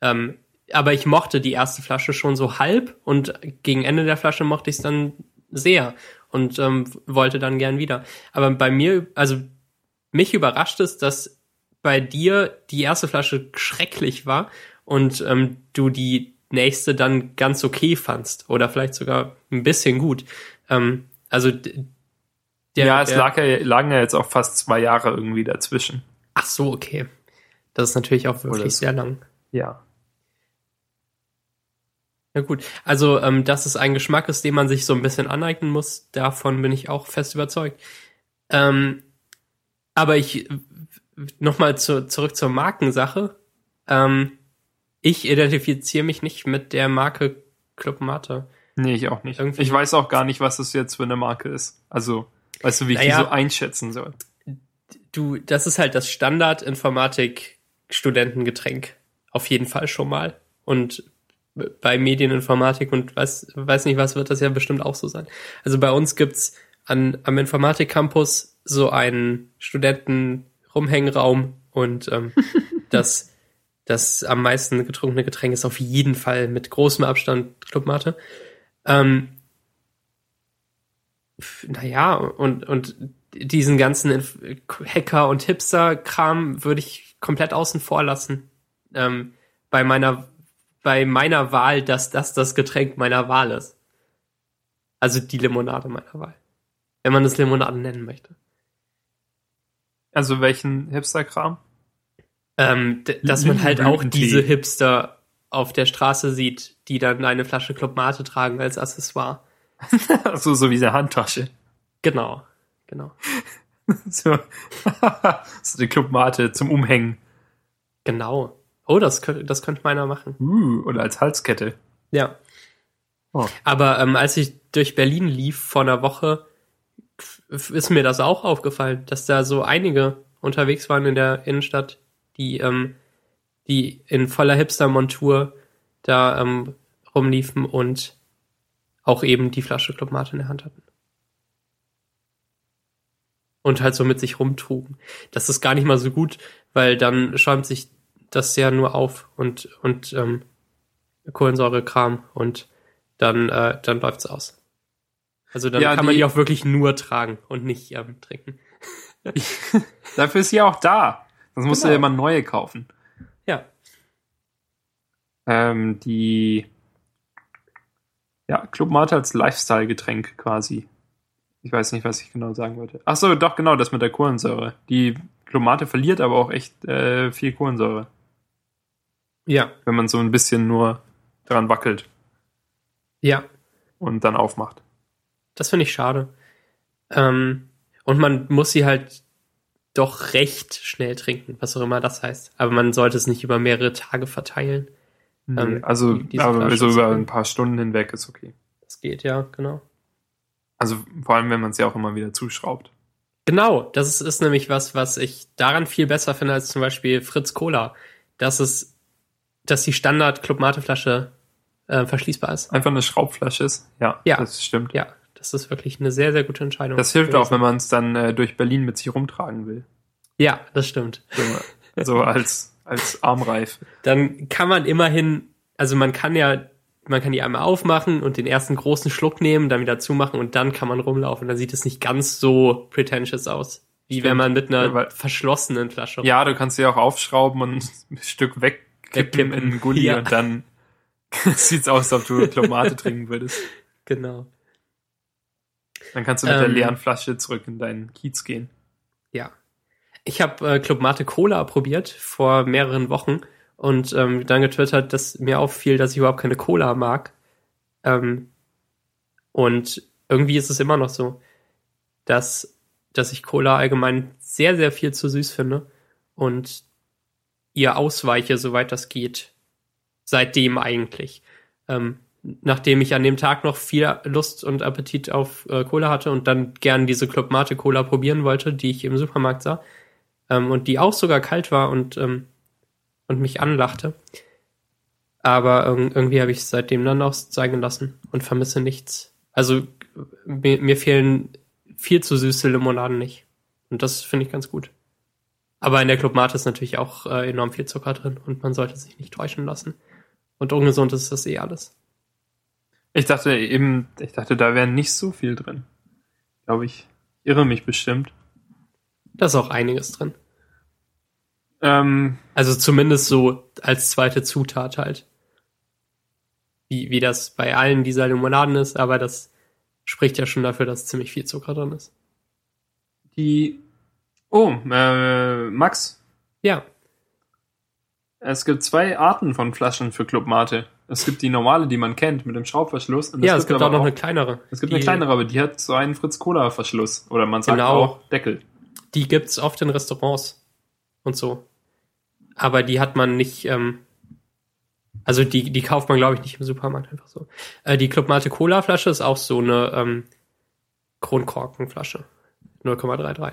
Ähm, aber ich mochte die erste Flasche schon so halb und gegen Ende der Flasche mochte ich es dann sehr und ähm, wollte dann gern wieder. Aber bei mir, also mich überrascht es, dass bei dir die erste Flasche schrecklich war und ähm, du die nächste dann ganz okay fandst oder vielleicht sogar ein bisschen gut. Ähm, also der, ja, es der, lag ja, lagen ja jetzt auch fast zwei Jahre irgendwie dazwischen. Ach so, okay. Das ist natürlich auch wirklich so. sehr lang. Ja. Ja gut, also ähm, dass es ein Geschmack ist, den man sich so ein bisschen aneignen muss, davon bin ich auch fest überzeugt. Ähm, aber ich nochmal zu, zurück zur Markensache. Ähm, ich identifiziere mich nicht mit der Marke Club Mate. Nee, ich auch nicht. Irgendwie- Ich weiß auch gar nicht, was das jetzt für eine Marke ist. Also, weißt du, wie ich Naja. die so einschätzen soll? Du, das ist halt das Standard-Informatik-Studentengetränk. Auf jeden Fall schon mal. Und bei Medieninformatik und weiß, weiß nicht was, wird das ja bestimmt auch so sein. Also bei uns gibt's an, am Informatik-Campus so einen Studenten-Rumhängraum und ähm, das, das am meisten getrunkene Getränk ist auf jeden Fall mit großem Abstand Clubmate. Ähm, naja, und, und diesen ganzen Hacker- und Hipster-Kram würde ich komplett außen vor lassen. Ähm, bei meiner, bei meiner Wahl, dass das das Getränk meiner Wahl ist. Also die Limonade meiner Wahl. Wenn man es Limonade nennen möchte. Also, welchen Hipster-Kram? Ähm, dass man halt auch diese Hipster auf der Straße sieht, die dann eine Flasche Club Mate tragen als Accessoire. so, so wie eine Handtasche. Genau, genau, So, so eine Clubmate zum Umhängen. genau. Oh, das könnte, das könnte meiner machen. Uh, oder als Halskette. Ja. Oh. Aber ähm, als ich durch Berlin lief vor einer Woche, ist mir das auch aufgefallen, dass da so einige unterwegs waren in der Innenstadt, die, ähm, die in voller Hipster-Montur da ähm, rumliefen und auch eben die Flasche Club Mate in der Hand hatten. Und halt so mit sich rumtrugen. Das ist gar nicht mal so gut, weil dann schäumt sich das ja nur auf und, und ähm, Kohlensäurekram und dann, äh, dann läuft's aus. Also dann Ja, kann man die- die auch wirklich nur tragen und nicht ähm, trinken. Dafür ist sie auch da. Sonst musst du Genau. ja immer neue kaufen. Ja. Ähm, die ja, Club Mate als Lifestyle-Getränk quasi. Ich weiß nicht, was ich genau sagen wollte. Ach so, doch genau, das mit der Kohlensäure. Die Club Mate verliert aber auch echt äh, viel Kohlensäure, Ja, wenn man so ein bisschen nur dran wackelt ja, und dann aufmacht. Das finde ich schade. Ähm, und man muss sie halt doch recht schnell trinken, was auch immer das heißt. Aber man sollte es nicht über mehrere Tage verteilen. Nee, Ähm, also, die- diese aber Flasche so ist über ein paar Stunden hinweg ist okay. Das geht ja, genau. Also vor allem, wenn man es ja auch immer wieder zuschraubt. Genau, das ist, ist nämlich was, was ich daran viel besser finde als zum Beispiel Fritz Cola. Dass es, dass die Standard Club Mate Flasche äh, verschließbar ist. Einfach eine Schraubflasche ist. Ja, Ja. das stimmt. Ja, das ist wirklich eine sehr, sehr gute Entscheidung. Das hilft auch, gewesen. wenn man es dann äh, durch Berlin mit sich rumtragen will. Ja, das stimmt. So, so als, als Armreif. Dann kann man immerhin, also man kann ja, man kann die einmal aufmachen und den ersten großen Schluck nehmen, dann wieder zumachen und dann kann man rumlaufen. Dann sieht es nicht ganz so pretentious aus, wie Stimmt. wenn man mit einer Ja, verschlossenen Flasche Ja, du kannst sie auch aufschrauben und ein Stück wegkippen Wegkippen. in einen Gully Ja. und dann sieht's aus, als ob du Klomate trinken würdest. Genau. Dann kannst du mit der Ähm. leeren Flasche zurück in deinen Kiez gehen. Ja. Ich habe äh, Club Mate Cola probiert vor mehreren Wochen und ähm, dann getwittert, dass mir auffiel, dass ich überhaupt keine Cola mag. Ähm, und irgendwie ist es immer noch so, dass, dass ich Cola allgemein sehr, sehr viel zu süß finde und ihr ausweiche, soweit das geht. Seitdem eigentlich. Ähm, nachdem ich an dem Tag noch viel Lust und Appetit auf äh, Cola hatte und dann gern diese Club Mate Cola probieren wollte, die ich im Supermarkt sah, ähm, und die auch sogar kalt war und, ähm, und mich anlachte. Aber irg- irgendwie habe ich es seitdem dann auch sein gelassen und vermisse nichts. Also mir, mir fehlen viel zu süße Limonaden nicht. Und das finde ich ganz gut. Aber in der Club Mate ist natürlich auch äh, enorm viel Zucker drin und man sollte sich nicht täuschen lassen. Und ungesund ist das eh alles. Ich dachte eben, ich dachte, da wäre nicht so viel drin. Glaube ich. Irre mich bestimmt. Da ist auch einiges drin. Ähm, Also zumindest so als zweite Zutat halt. Wie, wie das bei allen dieser Limonaden ist, aber das spricht ja schon dafür, dass ziemlich viel Zucker drin ist. die. Oh, äh, Max, Ja, es gibt zwei Arten von Flaschen für Club Mate. Es gibt die normale, die man kennt, mit dem Schraubverschluss. Und ja, es gibt auch aber noch eine kleinere. Es gibt die, eine kleinere, aber die hat so einen Fritz-Cola-Verschluss. Oder man sagt Genau. auch Deckel. Die gibt's oft in Restaurants und so. Aber die hat man nicht, ähm, also die, die kauft man, glaube ich, nicht im Supermarkt einfach so. Äh, die Club Mate Cola Flasche ist auch so eine ähm, Kronkorkenflasche. 0,33.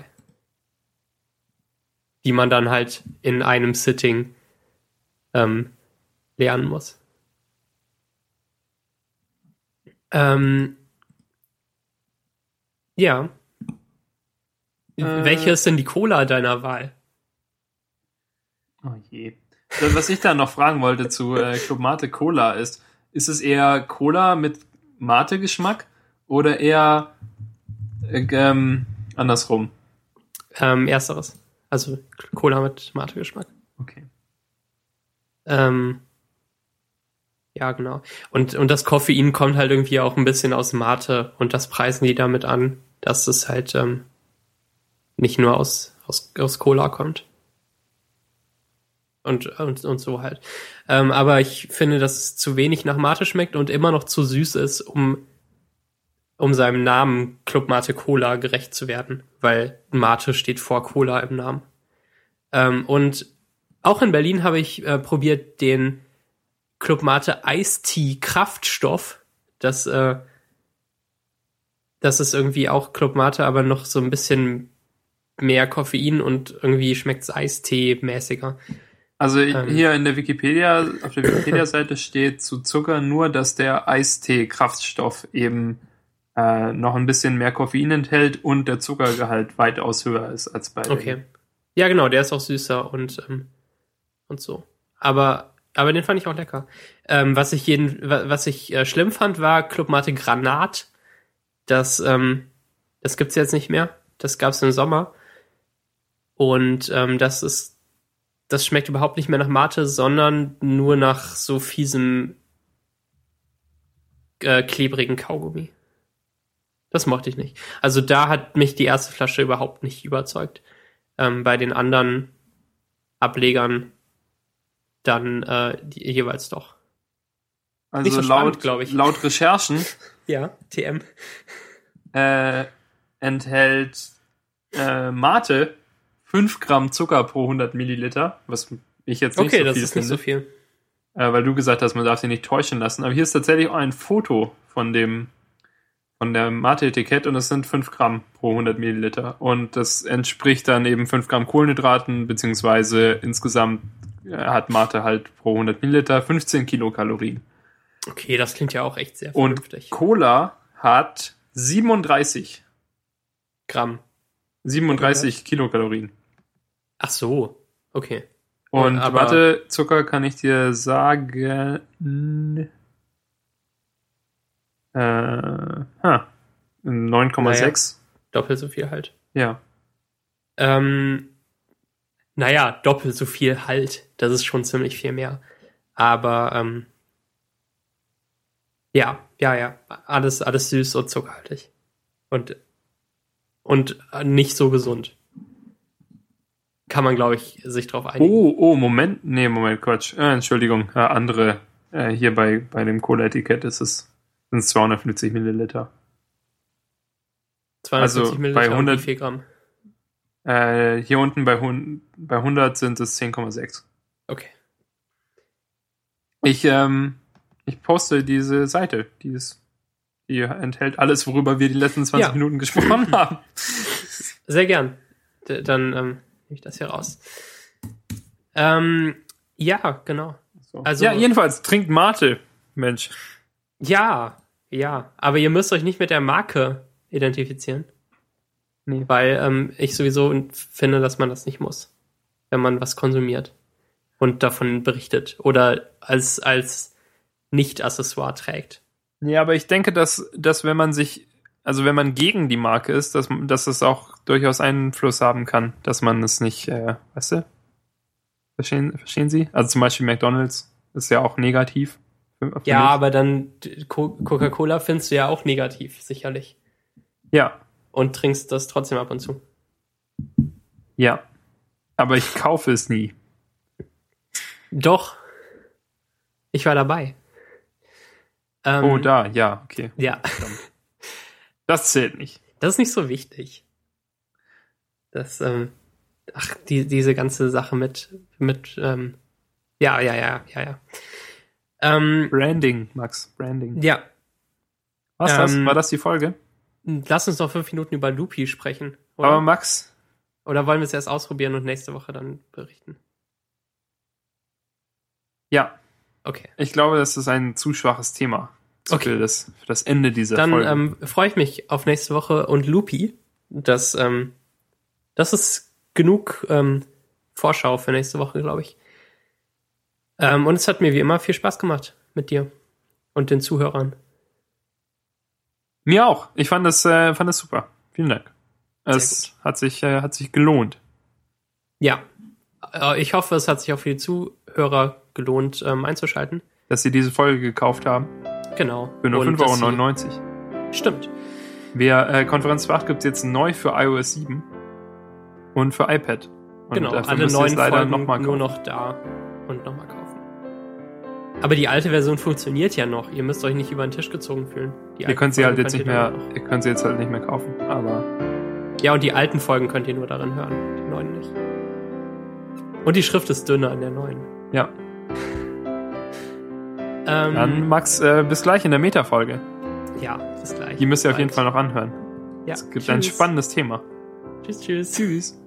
Die man dann halt in einem Sitting ähm, lernen muss. Ähm, ja. Äh. Welche ist denn die Cola deiner Wahl? Oh je. Das, Was ich da noch fragen wollte zu äh, Club Mate Cola ist, ist es eher Cola mit Mate-Geschmack oder eher äh, ähm, andersrum? Ähm, ersteres. Also Cola mit Mate-Geschmack. Okay. Ähm, ja, genau. Und, und das Koffein kommt halt irgendwie auch ein bisschen aus Mate und das preisen die damit an, dass es halt ähm, nicht nur aus, aus, aus Cola kommt. Und, und, und so halt. Ähm, aber ich finde, dass es zu wenig nach Mate schmeckt und immer noch zu süß ist, um, um seinem Namen Club Mate Cola gerecht zu werden, weil Mate steht vor Cola im Namen. Ähm, und auch in Berlin habe ich äh, probiert den Club Mate Tea Kraftstoff. Das, äh, das ist irgendwie auch Club Mate, aber noch so ein bisschen mehr Koffein und irgendwie schmeckt's Eistee-mäßiger. Also Ähm. hier in der Wikipedia, auf der Wikipedia-Seite steht zu Zucker nur, dass der Eistee-Kraftstoff eben äh, noch ein bisschen mehr Koffein enthält und der Zuckergehalt weitaus höher ist als bei Okay. Ja, genau, der ist auch süßer und, ähm, und so. Aber, aber den fand ich auch lecker. Ähm, was ich jeden, wa- was ich äh, schlimm fand, war Club Mate Granat. Das, ähm, das gibt's jetzt nicht mehr. Das gab's im Sommer. Und ähm, das ist, das schmeckt überhaupt nicht mehr nach Mate, sondern nur nach so fiesem, äh, klebrigen Kaugummi. Das mochte ich nicht. Also da hat mich die erste Flasche überhaupt nicht überzeugt. Ähm, bei den anderen Ablegern dann äh, die, jeweils doch. Also Nicht so laut, glaub ich. laut Recherchen Ja, TM. äh, enthält äh, Mate 5 Gramm Zucker pro 100 Milliliter, was ich jetzt nicht Okay, so das viel ist nicht finde, so viel. Äh, weil du gesagt hast, man darf sich nicht täuschen lassen. Aber hier ist tatsächlich auch ein Foto von dem von der Mate-Etikett und es sind 5 Gramm pro 100 Milliliter. Und das entspricht dann eben 5 Gramm Kohlenhydraten, beziehungsweise insgesamt hat Mate halt pro 100 Milliliter 15 Kilokalorien. Okay, das klingt ja auch echt sehr Und vernünftig. Cola hat 37, Gramm. 37 Kilokalorien. Ach so, okay. Und Aber- warte, Zucker kann ich dir sagen. Äh, ha, 9,6. Doppelt so viel halt. Ja. Ähm, naja, doppelt so viel halt. Das ist schon ziemlich viel mehr. Aber ähm, ja, ja, ja. Alles, alles süß und zuckerhaltig. Und, und nicht so gesund. Kann man, glaube ich, sich drauf einigen. Oh, oh, Moment. Nee, Moment, Quatsch. Äh, Entschuldigung. Äh, andere. Äh, hier bei, bei dem Cola-Etikett ist es sind es 250 Milliliter. 250 also Milliliter bei und 100 wie viel Gramm? Äh, hier unten bei, bei 100 sind es 10,6. Okay. Ich, ähm, ich poste diese Seite. Die, ist, die enthält alles, worüber wir die letzten 20 Ja. Minuten gesprochen haben. Sehr gern. D dann ähm, nehme ich das hier raus. Ähm, ja, genau. So. Also- ja, jedenfalls, trinkt Mate, Mensch. Ja, ja. Aber ihr müsst euch nicht mit der Marke identifizieren. Nee. Weil ähm, ich sowieso finde, dass man das nicht muss, wenn man was konsumiert und davon berichtet oder als, als Nicht-Accessoire trägt. Ja, aber ich denke, dass, dass wenn man sich, also wenn man gegen die Marke ist, dass, dass es auch durchaus Einfluss haben kann, dass man es nicht, äh, weißt du? Verstehen, verstehen Sie? Also zum Beispiel McDonalds ist ja auch negativ. Ja, aber dann Co- Coca-Cola findest du ja auch negativ, sicherlich. Ja, Und trinkst das trotzdem ab und zu. ja. Aber ich kaufe es nie. Doch. Ich war dabei. Ähm, Oh, da, ja, okay. Ja, Das zählt nicht. das ist nicht so wichtig. Das, ähm, ach, die, diese ganze Sache mit, mit, ähm, ja, ja, ja, ja, ja. Ähm, Branding, Max, Branding. ja, Was das? Ähm, War das die Folge? Lass uns noch fünf Minuten über Loopy sprechen. Oder, Aber Max, oder wollen wir es erst ausprobieren und nächste Woche dann berichten? ja, Okay. ich glaube, das ist ein zu schwaches Thema Okay. für, das, für das Ende dieser Dann Folge. ähm, freue ich mich auf nächste Woche und Loopy. Das, ähm, das ist genug ähm, Vorschau für nächste Woche, glaube ich. Ähm, und es hat mir wie immer viel Spaß gemacht mit dir und den Zuhörern. Mir auch. Ich fand das, äh, fand das super. Vielen Dank. Es hat sich, äh, hat sich gelohnt. Ja, äh, ich hoffe, es hat sich auch für die Zuhörer gelohnt, ähm, einzuschalten. dass sie diese Folge gekauft haben. Genau. Für nur Und dass 5,99 Euro. Stimmt. Wir, äh, Konferenz 8 gibt es jetzt neu für iOS 7 und für iPad. Und genau, alle neuen leider Folgen noch mal nur kaufen. noch da und nochmal. Aber die alte Version funktioniert ja noch. Ihr müsst euch nicht über den Tisch gezogen fühlen. Die Ihr könnt sie halt jetzt nicht mehr, ihr könnt sie jetzt halt nicht mehr kaufen. Aber Ja, und die alten Folgen könnt ihr nur darin hören, die neuen nicht. Und die Schrift ist dünner in der neuen. ja. Ähm, Dann Max, äh, bis gleich in der Meta-Folge. ja, bis gleich. Die müsst ihr auf jeden. Fall noch anhören. Ja. Es gibt ein Tschüss. spannendes Thema. Tschüss, tschüss. Tschüss.